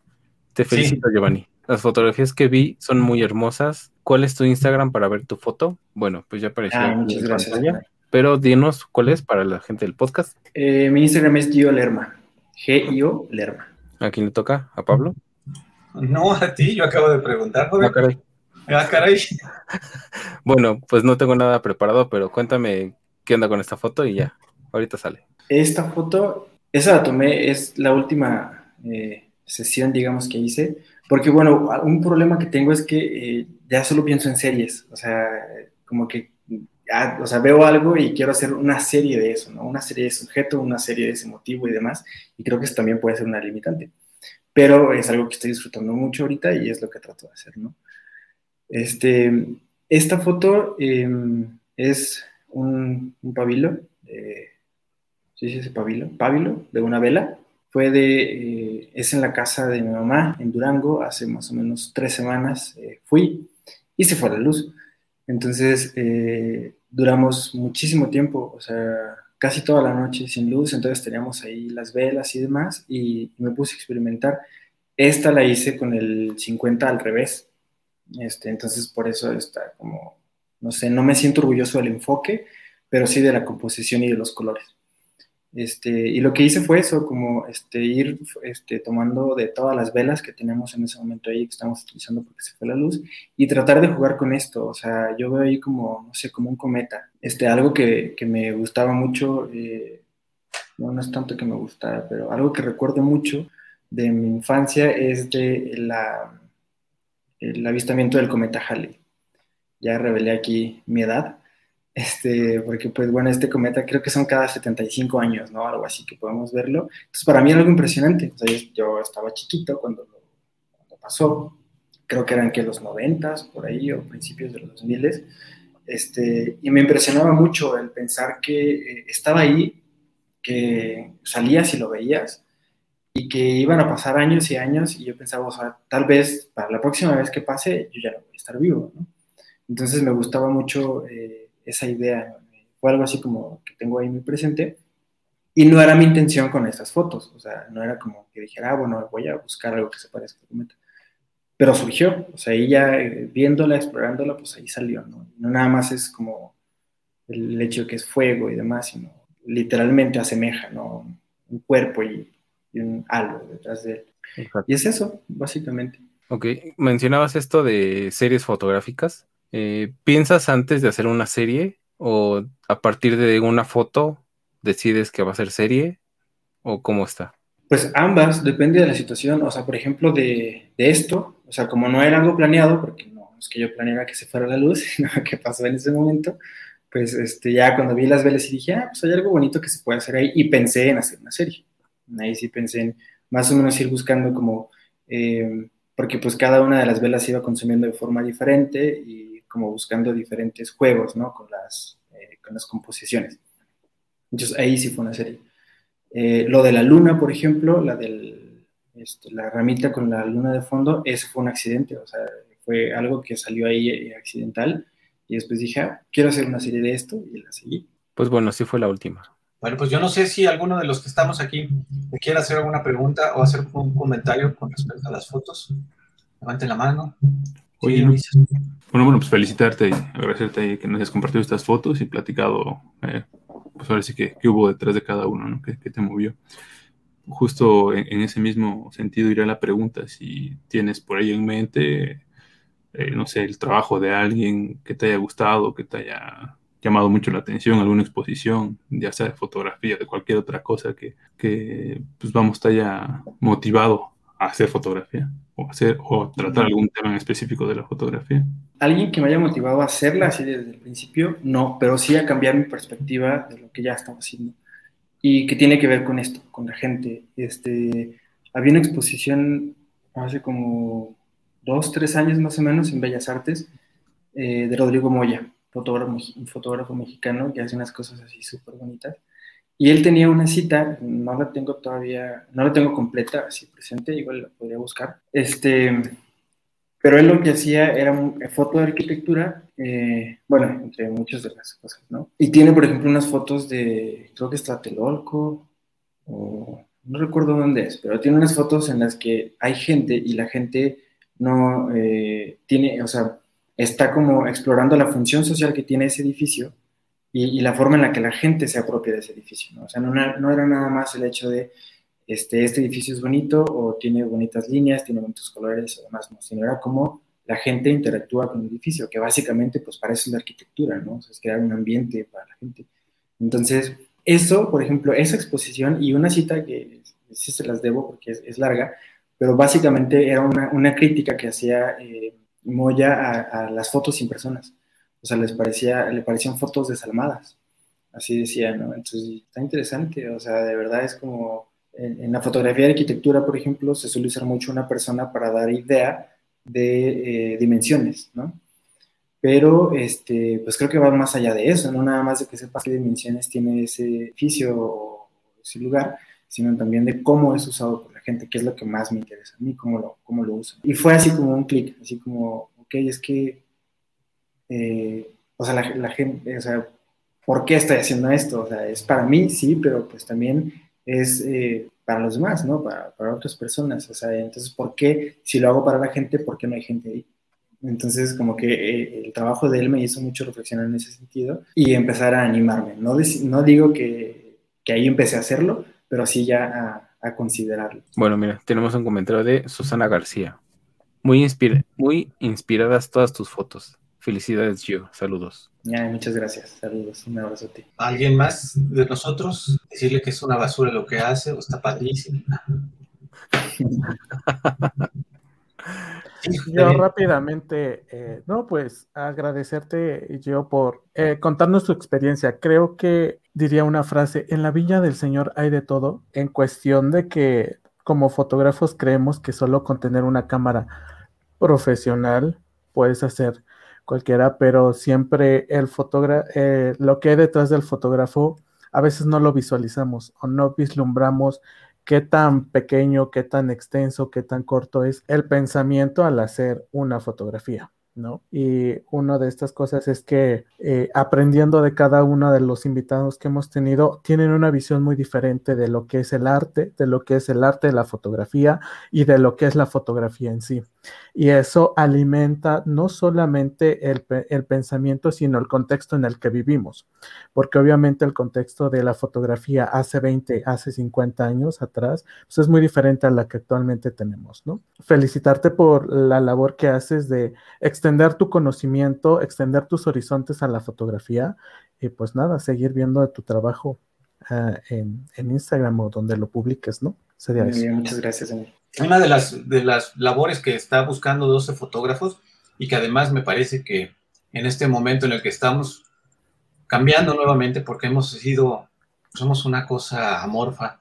Te felicito, Giovanni. Las fotografías que vi son muy hermosas. ¿Cuál es tu Instagram para ver tu foto? Bueno, pues ya apareció Ah, en gracias. pantalla, pero dinos cuál es para la gente del podcast. Eh, mi Instagram es Gio Lerma, G-I-O Lerma. ¿A quién le toca? ¿A Pablo? No, a ti, yo acabo de preguntar, joven. Ah, caray. Ah, caray. Bueno, pues no tengo nada preparado, pero cuéntame qué onda con esta foto y ya. Ahorita sale. Esta foto, esa la tomé, es la última eh, sesión, digamos, que hice, porque bueno, un problema que tengo es que eh, ya solo pienso en series, o sea, como que, o sea, veo algo y quiero hacer una serie de eso, ¿no? Una serie de sujeto, una serie de ese motivo y demás, y creo que eso también puede ser una limitante, pero es algo que estoy disfrutando mucho ahorita y es lo que trato de hacer, ¿no? Este, esta foto eh, es un, un pabilo, eh, ¿sí se dice pabilo? Pabilo, de una vela. Fue de, eh, es en la casa de mi mamá, en Durango, hace más o menos tres semanas eh, fui y se fue la luz. Entonces, eh, duramos muchísimo tiempo, o sea, casi toda la noche sin luz, entonces teníamos ahí las velas y demás, y me puse a experimentar. Esta la hice con el 50 al revés, este, entonces por eso está como, no sé, no me siento orgulloso del enfoque, pero sí de la composición y de los colores. Este, y lo que hice fue eso, como este, ir este, tomando de todas las velas que teníamos en ese momento ahí, que estamos utilizando porque se fue la luz, y tratar de jugar con esto. O sea, yo veo ahí como, no sé, como un cometa. Este, algo que, que me gustaba mucho, eh, no, no es tanto que me gustara, pero algo que recuerdo mucho de mi infancia es de la, el avistamiento del cometa Halley. Ya revelé aquí mi edad este, porque pues bueno, este cometa creo que son cada 75 años, ¿no? Algo así que podemos verlo. Entonces para mí era algo impresionante. O sea, yo, estaba chiquito cuando, cuando, pasó, creo que eran que los 90 por ahí o principios de los 2000 este, y me impresionaba mucho el pensar que eh, estaba ahí, que salías y lo veías y que iban a pasar años y años y yo pensaba, o sea, tal vez para la próxima vez que pase yo ya no voy a estar vivo, ¿no? Entonces me gustaba mucho eh, esa idea, fue algo así como que tengo ahí muy presente. Y no era mi intención con estas fotos, o sea, no era como que dijera, ah, bueno, voy a buscar algo que se parezca a cometa. Pero surgió, o sea, ahí ya eh, viéndola, explorándola, pues ahí salió, ¿no? No nada más es como el hecho de que es fuego y demás, sino literalmente asemeja, ¿no? Un cuerpo y, y un algo detrás de él. Exacto. Y es eso, básicamente. Ok, mencionabas esto de series fotográficas. Eh, ¿Piensas antes de hacer una serie o a partir de una foto decides que va a ser serie o cómo está? Pues ambas, depende de la situación. O sea, por ejemplo, de, de, esto, o sea, como no era algo planeado, porque no, es que yo planeara que se fuera la luz, sino que pasó en ese momento, pues este, ya cuando vi las velas y dije, ah, pues hay algo bonito que se puede hacer ahí, y pensé en hacer una serie. Ahí sí pensé en más o menos ir buscando como, eh, porque pues cada una de las velas iba consumiendo de forma diferente y como buscando diferentes juegos, ¿no? Con las, eh, con las composiciones. Entonces ahí sí fue una serie. Eh, lo de la luna, por ejemplo, la del, este, la ramita con la luna de fondo, ese fue un accidente, o sea, fue algo que salió ahí accidental y después dije, ah, quiero hacer una serie de esto y la seguí. Pues bueno, sí fue la última. Bueno, pues yo no sé si alguno de los que estamos aquí me quiere hacer alguna pregunta o hacer un comentario con respecto a las fotos. Levanten la mano. Oye, Luis. bueno, bueno, pues felicitarte y agradecerte que nos hayas compartido estas fotos y platicado, eh, pues ahora sí que, hubo detrás de cada uno, ¿no? Que, te movió. Justo en, ese mismo sentido irá la pregunta, si tienes por ahí en mente, eh, no sé, el trabajo de alguien que te haya gustado, que te haya llamado mucho la atención, alguna exposición, ya sea de fotografía, de cualquier otra cosa que, que pues vamos, te haya motivado hacer fotografía o hacer o tratar algún tema en específico de la fotografía. Alguien que me haya motivado a hacerla así desde el principio, no, pero sí a cambiar mi perspectiva de lo que ya estaba haciendo y que tiene que ver con esto, con la gente. Este, había una exposición hace como dos, tres años más o menos en Bellas Artes eh, de Rodrigo Moya fotógrafo, un fotógrafo mexicano que hace unas cosas así súper bonitas. Y él tenía una cita, no la tengo todavía, no la tengo completa, así presente, igual la podría buscar. Este, pero él lo que hacía era foto de arquitectura, eh, bueno, entre muchas de las cosas, ¿no? Y tiene, por ejemplo, unas fotos de, creo que es Tlatelolco, o no recuerdo dónde es, pero tiene unas fotos en las que hay gente y la gente no eh, tiene, o sea, está como explorando la función social que tiene ese edificio y, la forma en la que la gente se apropia de ese edificio. ¿no? O sea, no, no, era nada más el hecho de este, este edificio es bonito o tiene bonitas líneas, tiene bonitos colores o demás, ¿no? sino era como la gente interactúa con el edificio, que básicamente pues para eso es la arquitectura, ¿no? O sea, es crear un ambiente para la gente. Entonces, eso, por ejemplo, esa exposición y una cita que sí se las debo porque es, larga, pero básicamente era una, una crítica que hacía... Eh, Moya a, las fotos sin personas. O sea, les parecía, le parecían fotos desalmadas. Así decía, ¿no? Entonces, está interesante. O sea, de verdad es como. En, la fotografía de arquitectura, por ejemplo, se suele usar mucho una persona para dar idea de eh, dimensiones, ¿no? Pero, este, pues creo que va más allá de eso, no nada más de que sepas qué dimensiones tiene ese edificio o ese lugar, sino también de cómo es usado por gente, que es lo que más me interesa a mí, cómo lo, cómo lo usan. Y fue así como un clic, así como, ok, es que, eh, o sea, la, gente, o sea, ¿por qué estoy haciendo esto? O sea, es para mí, sí, pero pues también es eh, para los demás, ¿no? Para, para, otras personas. O sea, entonces, ¿por qué, si lo hago para la gente, por qué no hay gente ahí? Entonces, como que eh, el trabajo de él me hizo mucho reflexionar en ese sentido y empezar a animarme. No, no digo que, que ahí empecé a hacerlo, pero sí ya a, a considerarlo. Bueno, mira, tenemos un comentario de Susana García. Muy, muy inspiradas todas tus fotos. Felicidades, yo. Saludos. muchas gracias. Saludos. Un abrazo a ti. ¿Alguien más de nosotros? Decirle que es una basura lo que hace o está padrísimo. Yo rápidamente, eh, no, pues agradecerte yo por eh, contarnos tu experiencia. Creo que diría una frase, en la viña del Señor hay de todo, en cuestión de que como fotógrafos creemos que solo con tener una cámara profesional puedes hacer cualquiera, pero siempre el fotógrafo, eh, lo que hay detrás del fotógrafo, a veces no lo visualizamos o no vislumbramos qué tan pequeño, qué tan extenso, qué tan corto es el pensamiento al hacer una fotografía. ¿No? Y una de estas cosas es que eh, aprendiendo de cada uno de los invitados que hemos tenido, tienen una visión muy diferente de lo que es el arte, de lo que es el arte de la fotografía y de lo que es la fotografía en sí. Y eso alimenta no solamente el, pensamiento, sino el contexto en el que vivimos, porque obviamente el contexto de la fotografía hace 20, hace 50 años atrás, pues es muy diferente a la que actualmente tenemos, ¿no? Felicitarte por la labor que haces de extender tu conocimiento, extender tus horizontes a la fotografía y pues nada, seguir viendo tu trabajo ah, en, Instagram o donde lo publiques, ¿no? Sería Muchas gracias, Una de las, de las labores que está buscando 12 fotógrafos y que además me parece que en este momento en el que estamos cambiando nuevamente porque hemos sido, somos una cosa amorfa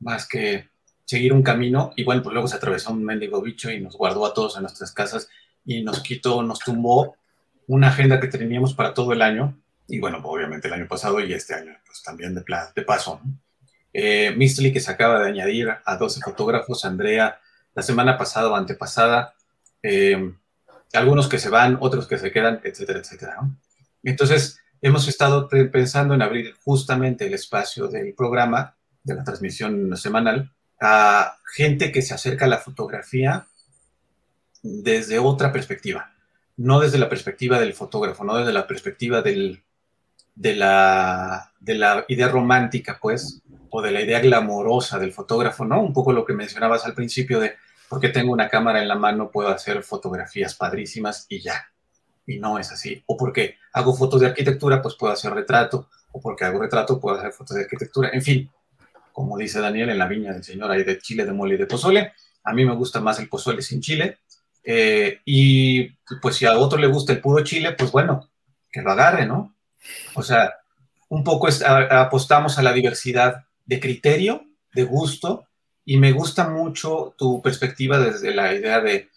más que seguir un camino y bueno, pues luego se atravesó un mendigo bicho y nos guardó a todos en nuestras casas y nos quitó, nos tumbó una agenda que teníamos para todo el año y bueno, obviamente el año pasado y este año pues también de, de paso. ¿no? Eh, que se acaba de añadir a 12 fotógrafos, Andrea la semana pasada o antepasada, eh, algunos que se van, otros que se quedan, etcétera, etcétera. ¿no? Entonces, hemos estado pensando en abrir justamente el espacio del programa, de la transmisión semanal, a gente que se acerca a la fotografía desde otra perspectiva, no desde la perspectiva del fotógrafo, no desde la perspectiva del, de, la, de la idea romántica, pues, o de la idea glamorosa del fotógrafo, ¿no? Un poco lo que mencionabas al principio de, porque tengo una cámara en la mano, puedo hacer fotografías padrísimas y ya. Y no es así. O porque hago fotos de arquitectura, pues puedo hacer retrato. O porque hago retrato, puedo hacer fotos de arquitectura. En fin, como dice Daniel, en la viña del señor hay de chile, de mole y de pozole. A mí me gusta más el pozole sin chile. Eh, y pues si a otro le gusta el puro chile, pues bueno, que lo agarre, ¿no? O sea, un poco apostamos a la diversidad de criterio, de gusto, y me gusta mucho tu perspectiva desde la idea de,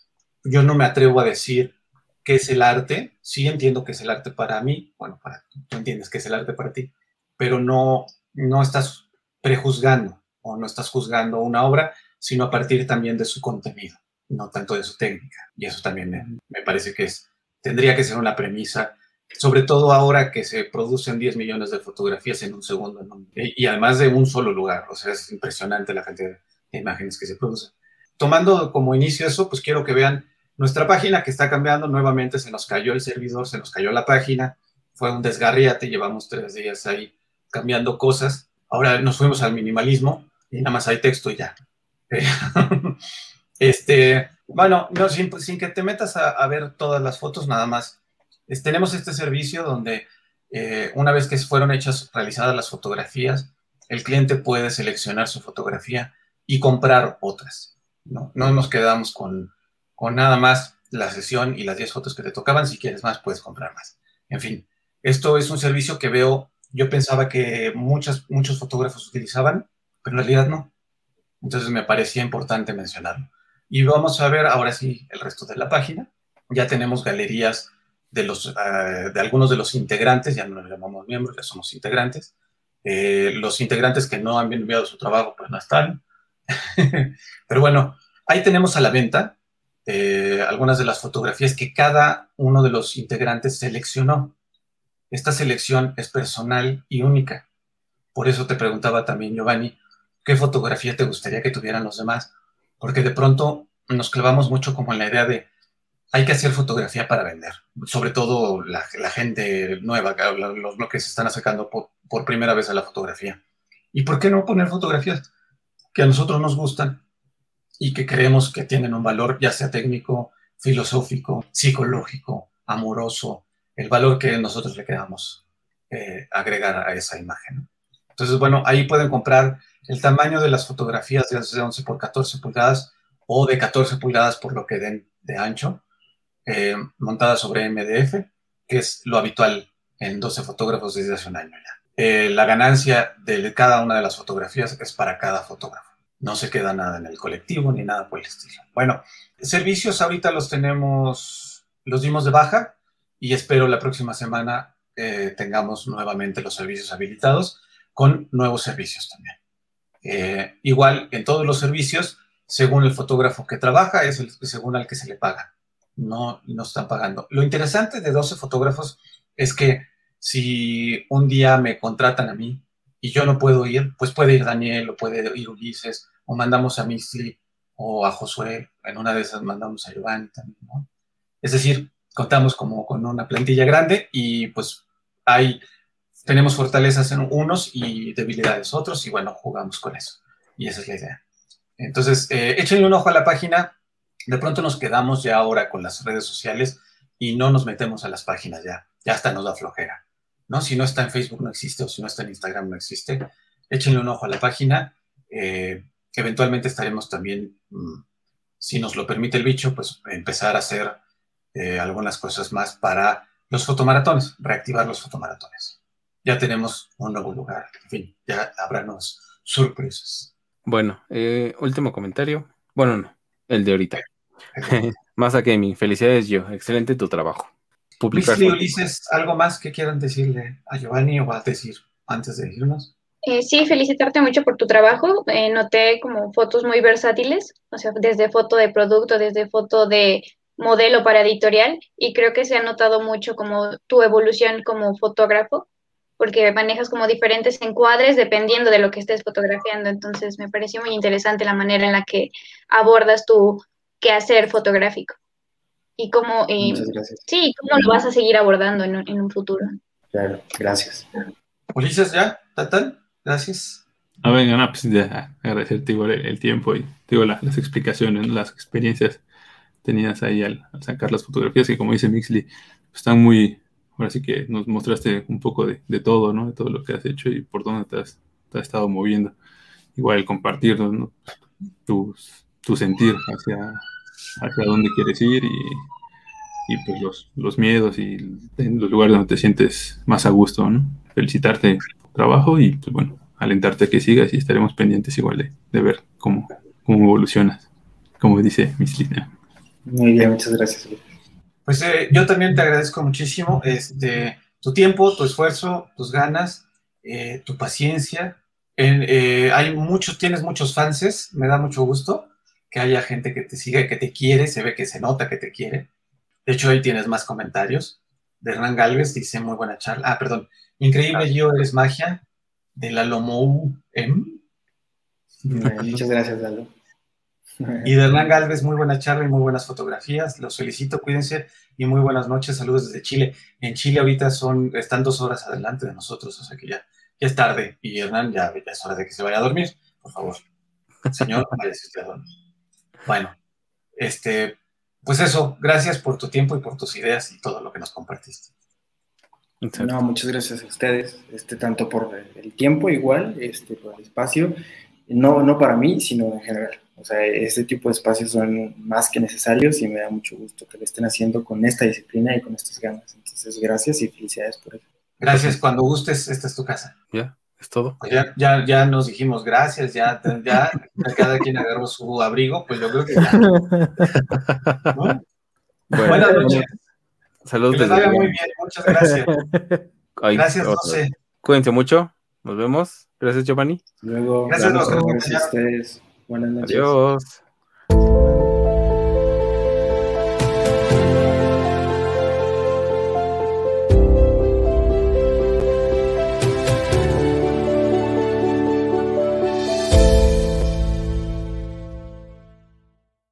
yo no me atrevo a decir qué es el arte, sí entiendo que es el arte para mí, bueno, para, tú entiendes que es el arte para ti, pero no, no estás prejuzgando o no estás juzgando una obra, sino a partir también de su contenido, no tanto de su técnica. Y eso también me, parece que es, tendría que ser una premisa sobre todo ahora que se producen 10 millones de fotografías en un segundo, y además de un solo lugar, o sea, es impresionante la cantidad de imágenes que se producen. Tomando como inicio eso, pues quiero que vean nuestra página que está cambiando, nuevamente se nos cayó el servidor, se nos cayó la página, fue un desgarriate, llevamos tres días ahí cambiando cosas, ahora nos fuimos al minimalismo y nada más hay texto y ya. este, bueno, no, sin, que te metas a, a ver todas las fotos, nada más tenemos este servicio donde eh, una vez que fueron hechas, realizadas las fotografías, el cliente puede seleccionar su fotografía y comprar otras. No, no nos quedamos con, con nada más la sesión y las 10 fotos que te tocaban. Si quieres más, puedes comprar más. En fin, esto es un servicio que veo, yo pensaba que muchas, muchos fotógrafos utilizaban, pero en realidad no. Entonces me parecía importante mencionarlo. Y vamos a ver ahora sí el resto de la página. Ya tenemos galerías de, los, eh, de algunos de los integrantes, ya no nos llamamos miembros, ya somos integrantes. Eh, los integrantes que no han enviado su trabajo, pues no están. Pero bueno, ahí tenemos a la venta eh, algunas de las fotografías que cada uno de los integrantes seleccionó. Esta selección es personal y única. Por eso te preguntaba también, Giovanni, ¿qué fotografía te gustaría que tuvieran los demás? Porque de pronto nos clavamos mucho como en la idea de, hay que hacer fotografía para vender, sobre todo la, gente nueva, los, que se están acercando por, por, primera vez a la fotografía. ¿Y por qué no poner fotografías que a nosotros nos gustan y que creemos que tienen un valor, ya sea técnico, filosófico, psicológico, amoroso, el valor que nosotros le queramos eh, agregar a esa imagen? Entonces, bueno, ahí pueden comprar el tamaño de las fotografías de 11 por 14 pulgadas o de 14 pulgadas por lo que den de ancho eh, montada sobre MDF, que es lo habitual en 12 fotógrafos desde hace un año ya. Eh, la ganancia de cada una de las fotografías es para cada fotógrafo. No se queda nada en el colectivo ni nada por el estilo. Bueno, servicios ahorita los tenemos, los dimos de baja y espero la próxima semana eh, tengamos nuevamente los servicios habilitados con nuevos servicios también. Igual en todos los servicios, según el fotógrafo que trabaja, es el, según al que se le paga no, no están pagando. Lo interesante de 12 fotógrafos es que si un día me contratan a mí y yo no puedo ir, pues puede ir Daniel o puede ir Ulises o mandamos a Misli o a Josué, en una de esas mandamos a Giovanni también, ¿no? Es decir, contamos como con una plantilla grande y pues hay, tenemos fortalezas en unos y debilidades otros y bueno, jugamos con eso. Y esa es la idea. Entonces, eh, échenle un ojo a la página, de pronto nos quedamos ya ahora con las redes sociales y no nos metemos a las páginas ya, ya hasta nos da flojera, ¿no? Si no está en Facebook no existe o si no está en Instagram no existe, échenle un ojo a la página, eh, eventualmente estaremos también, mm, si nos lo permite el bicho, pues empezar a hacer eh, algunas cosas más para los fotomaratones, reactivar los fotomaratones. Ya tenemos un nuevo lugar, en fin, ya habrá nuevas sorpresas. Bueno, eh, último comentario. Bueno, no, el de ahorita. Masa Gaming, felicidades yo, excelente tu trabajo. Publicar Ulises, ¿algo más que quieran decirle a Giovanni o a decir antes de irnos? Eh, sí, felicitarte mucho por tu trabajo. Eh, noté como fotos muy versátiles, o sea, desde foto de producto, desde foto de modelo para editorial, y creo que se ha notado mucho como tu evolución como fotógrafo, porque manejas como diferentes encuadres dependiendo de lo que estés fotografiando. Entonces, me pareció muy interesante la manera en la que abordas tu quehacer fotográfico y cómo, eh, sí, cómo lo vas a seguir abordando en, en un futuro. Claro, gracias. Ulises, ¿ya? ¿Tatán? Gracias. A ver, no, pues ya, agradecerte igual el, tiempo y digo, las explicaciones, las experiencias tenidas ahí al, sacar las fotografías, que como dice Mixley, están muy, ahora sí que nos mostraste un poco de, de, todo, ¿no? De todo lo que has hecho y por dónde te has, te has estado moviendo. Igual compartirnos, ¿no? Tu, tu sentir hacia, hacia dónde quieres ir y, y pues los, los, miedos y los lugares donde te sientes más a gusto, ¿no? Felicitarte por tu trabajo y pues bueno, alentarte a que sigas y estaremos pendientes igual de, de ver cómo, cómo evolucionas, como dice Miss Lina. Muy bien, muchas gracias. Pues eh, yo también te agradezco muchísimo este, tu tiempo, tu esfuerzo, tus ganas, eh, tu paciencia. En, eh, hay muchos, tienes muchos fanses, me da mucho gusto que haya gente que te siga y que te quiere, se ve que se nota que te quiere. De hecho, ahí tienes más comentarios. De Hernán Galvez dice muy buena charla. Ah, perdón. Increíble, yo eres magia. De la Lomou M. Muchas gracias, Lalo. Y de Hernán Galvez, muy buena charla y muy buenas fotografías. Los felicito, cuídense y muy buenas noches. Saludos desde Chile. En Chile ahorita son, están dos horas adelante de nosotros, o sea que ya, ya es tarde. Y Hernán, ya, ya es hora de que se vaya a dormir, por favor. Señor, vaya usted a dormir. Bueno, este, pues eso, gracias por tu tiempo y por tus ideas y todo lo que nos compartiste. No, muchas gracias a ustedes, este, tanto por el tiempo igual, este, por el espacio, no, no para mí, sino en general. O sea, este tipo de espacios son más que necesarios y me da mucho gusto que lo estén haciendo con esta disciplina y con estas ganas. Entonces, gracias y felicidades por eso. Gracias, cuando gustes, esta es tu casa. Ya, es todo. Pues ya, ya, ya nos dijimos gracias, ya, ya cada quien agarró su abrigo, pues yo creo que ya. ¿no? Bueno, Buenas noches. Saludos Que les desde vaya muy bien, muchas gracias. Ay, Gracias, otro. José. Cuídense mucho. Nos vemos. Gracias, Giovanni. Luego, gracias a ustedes. Buenas noches. Adiós.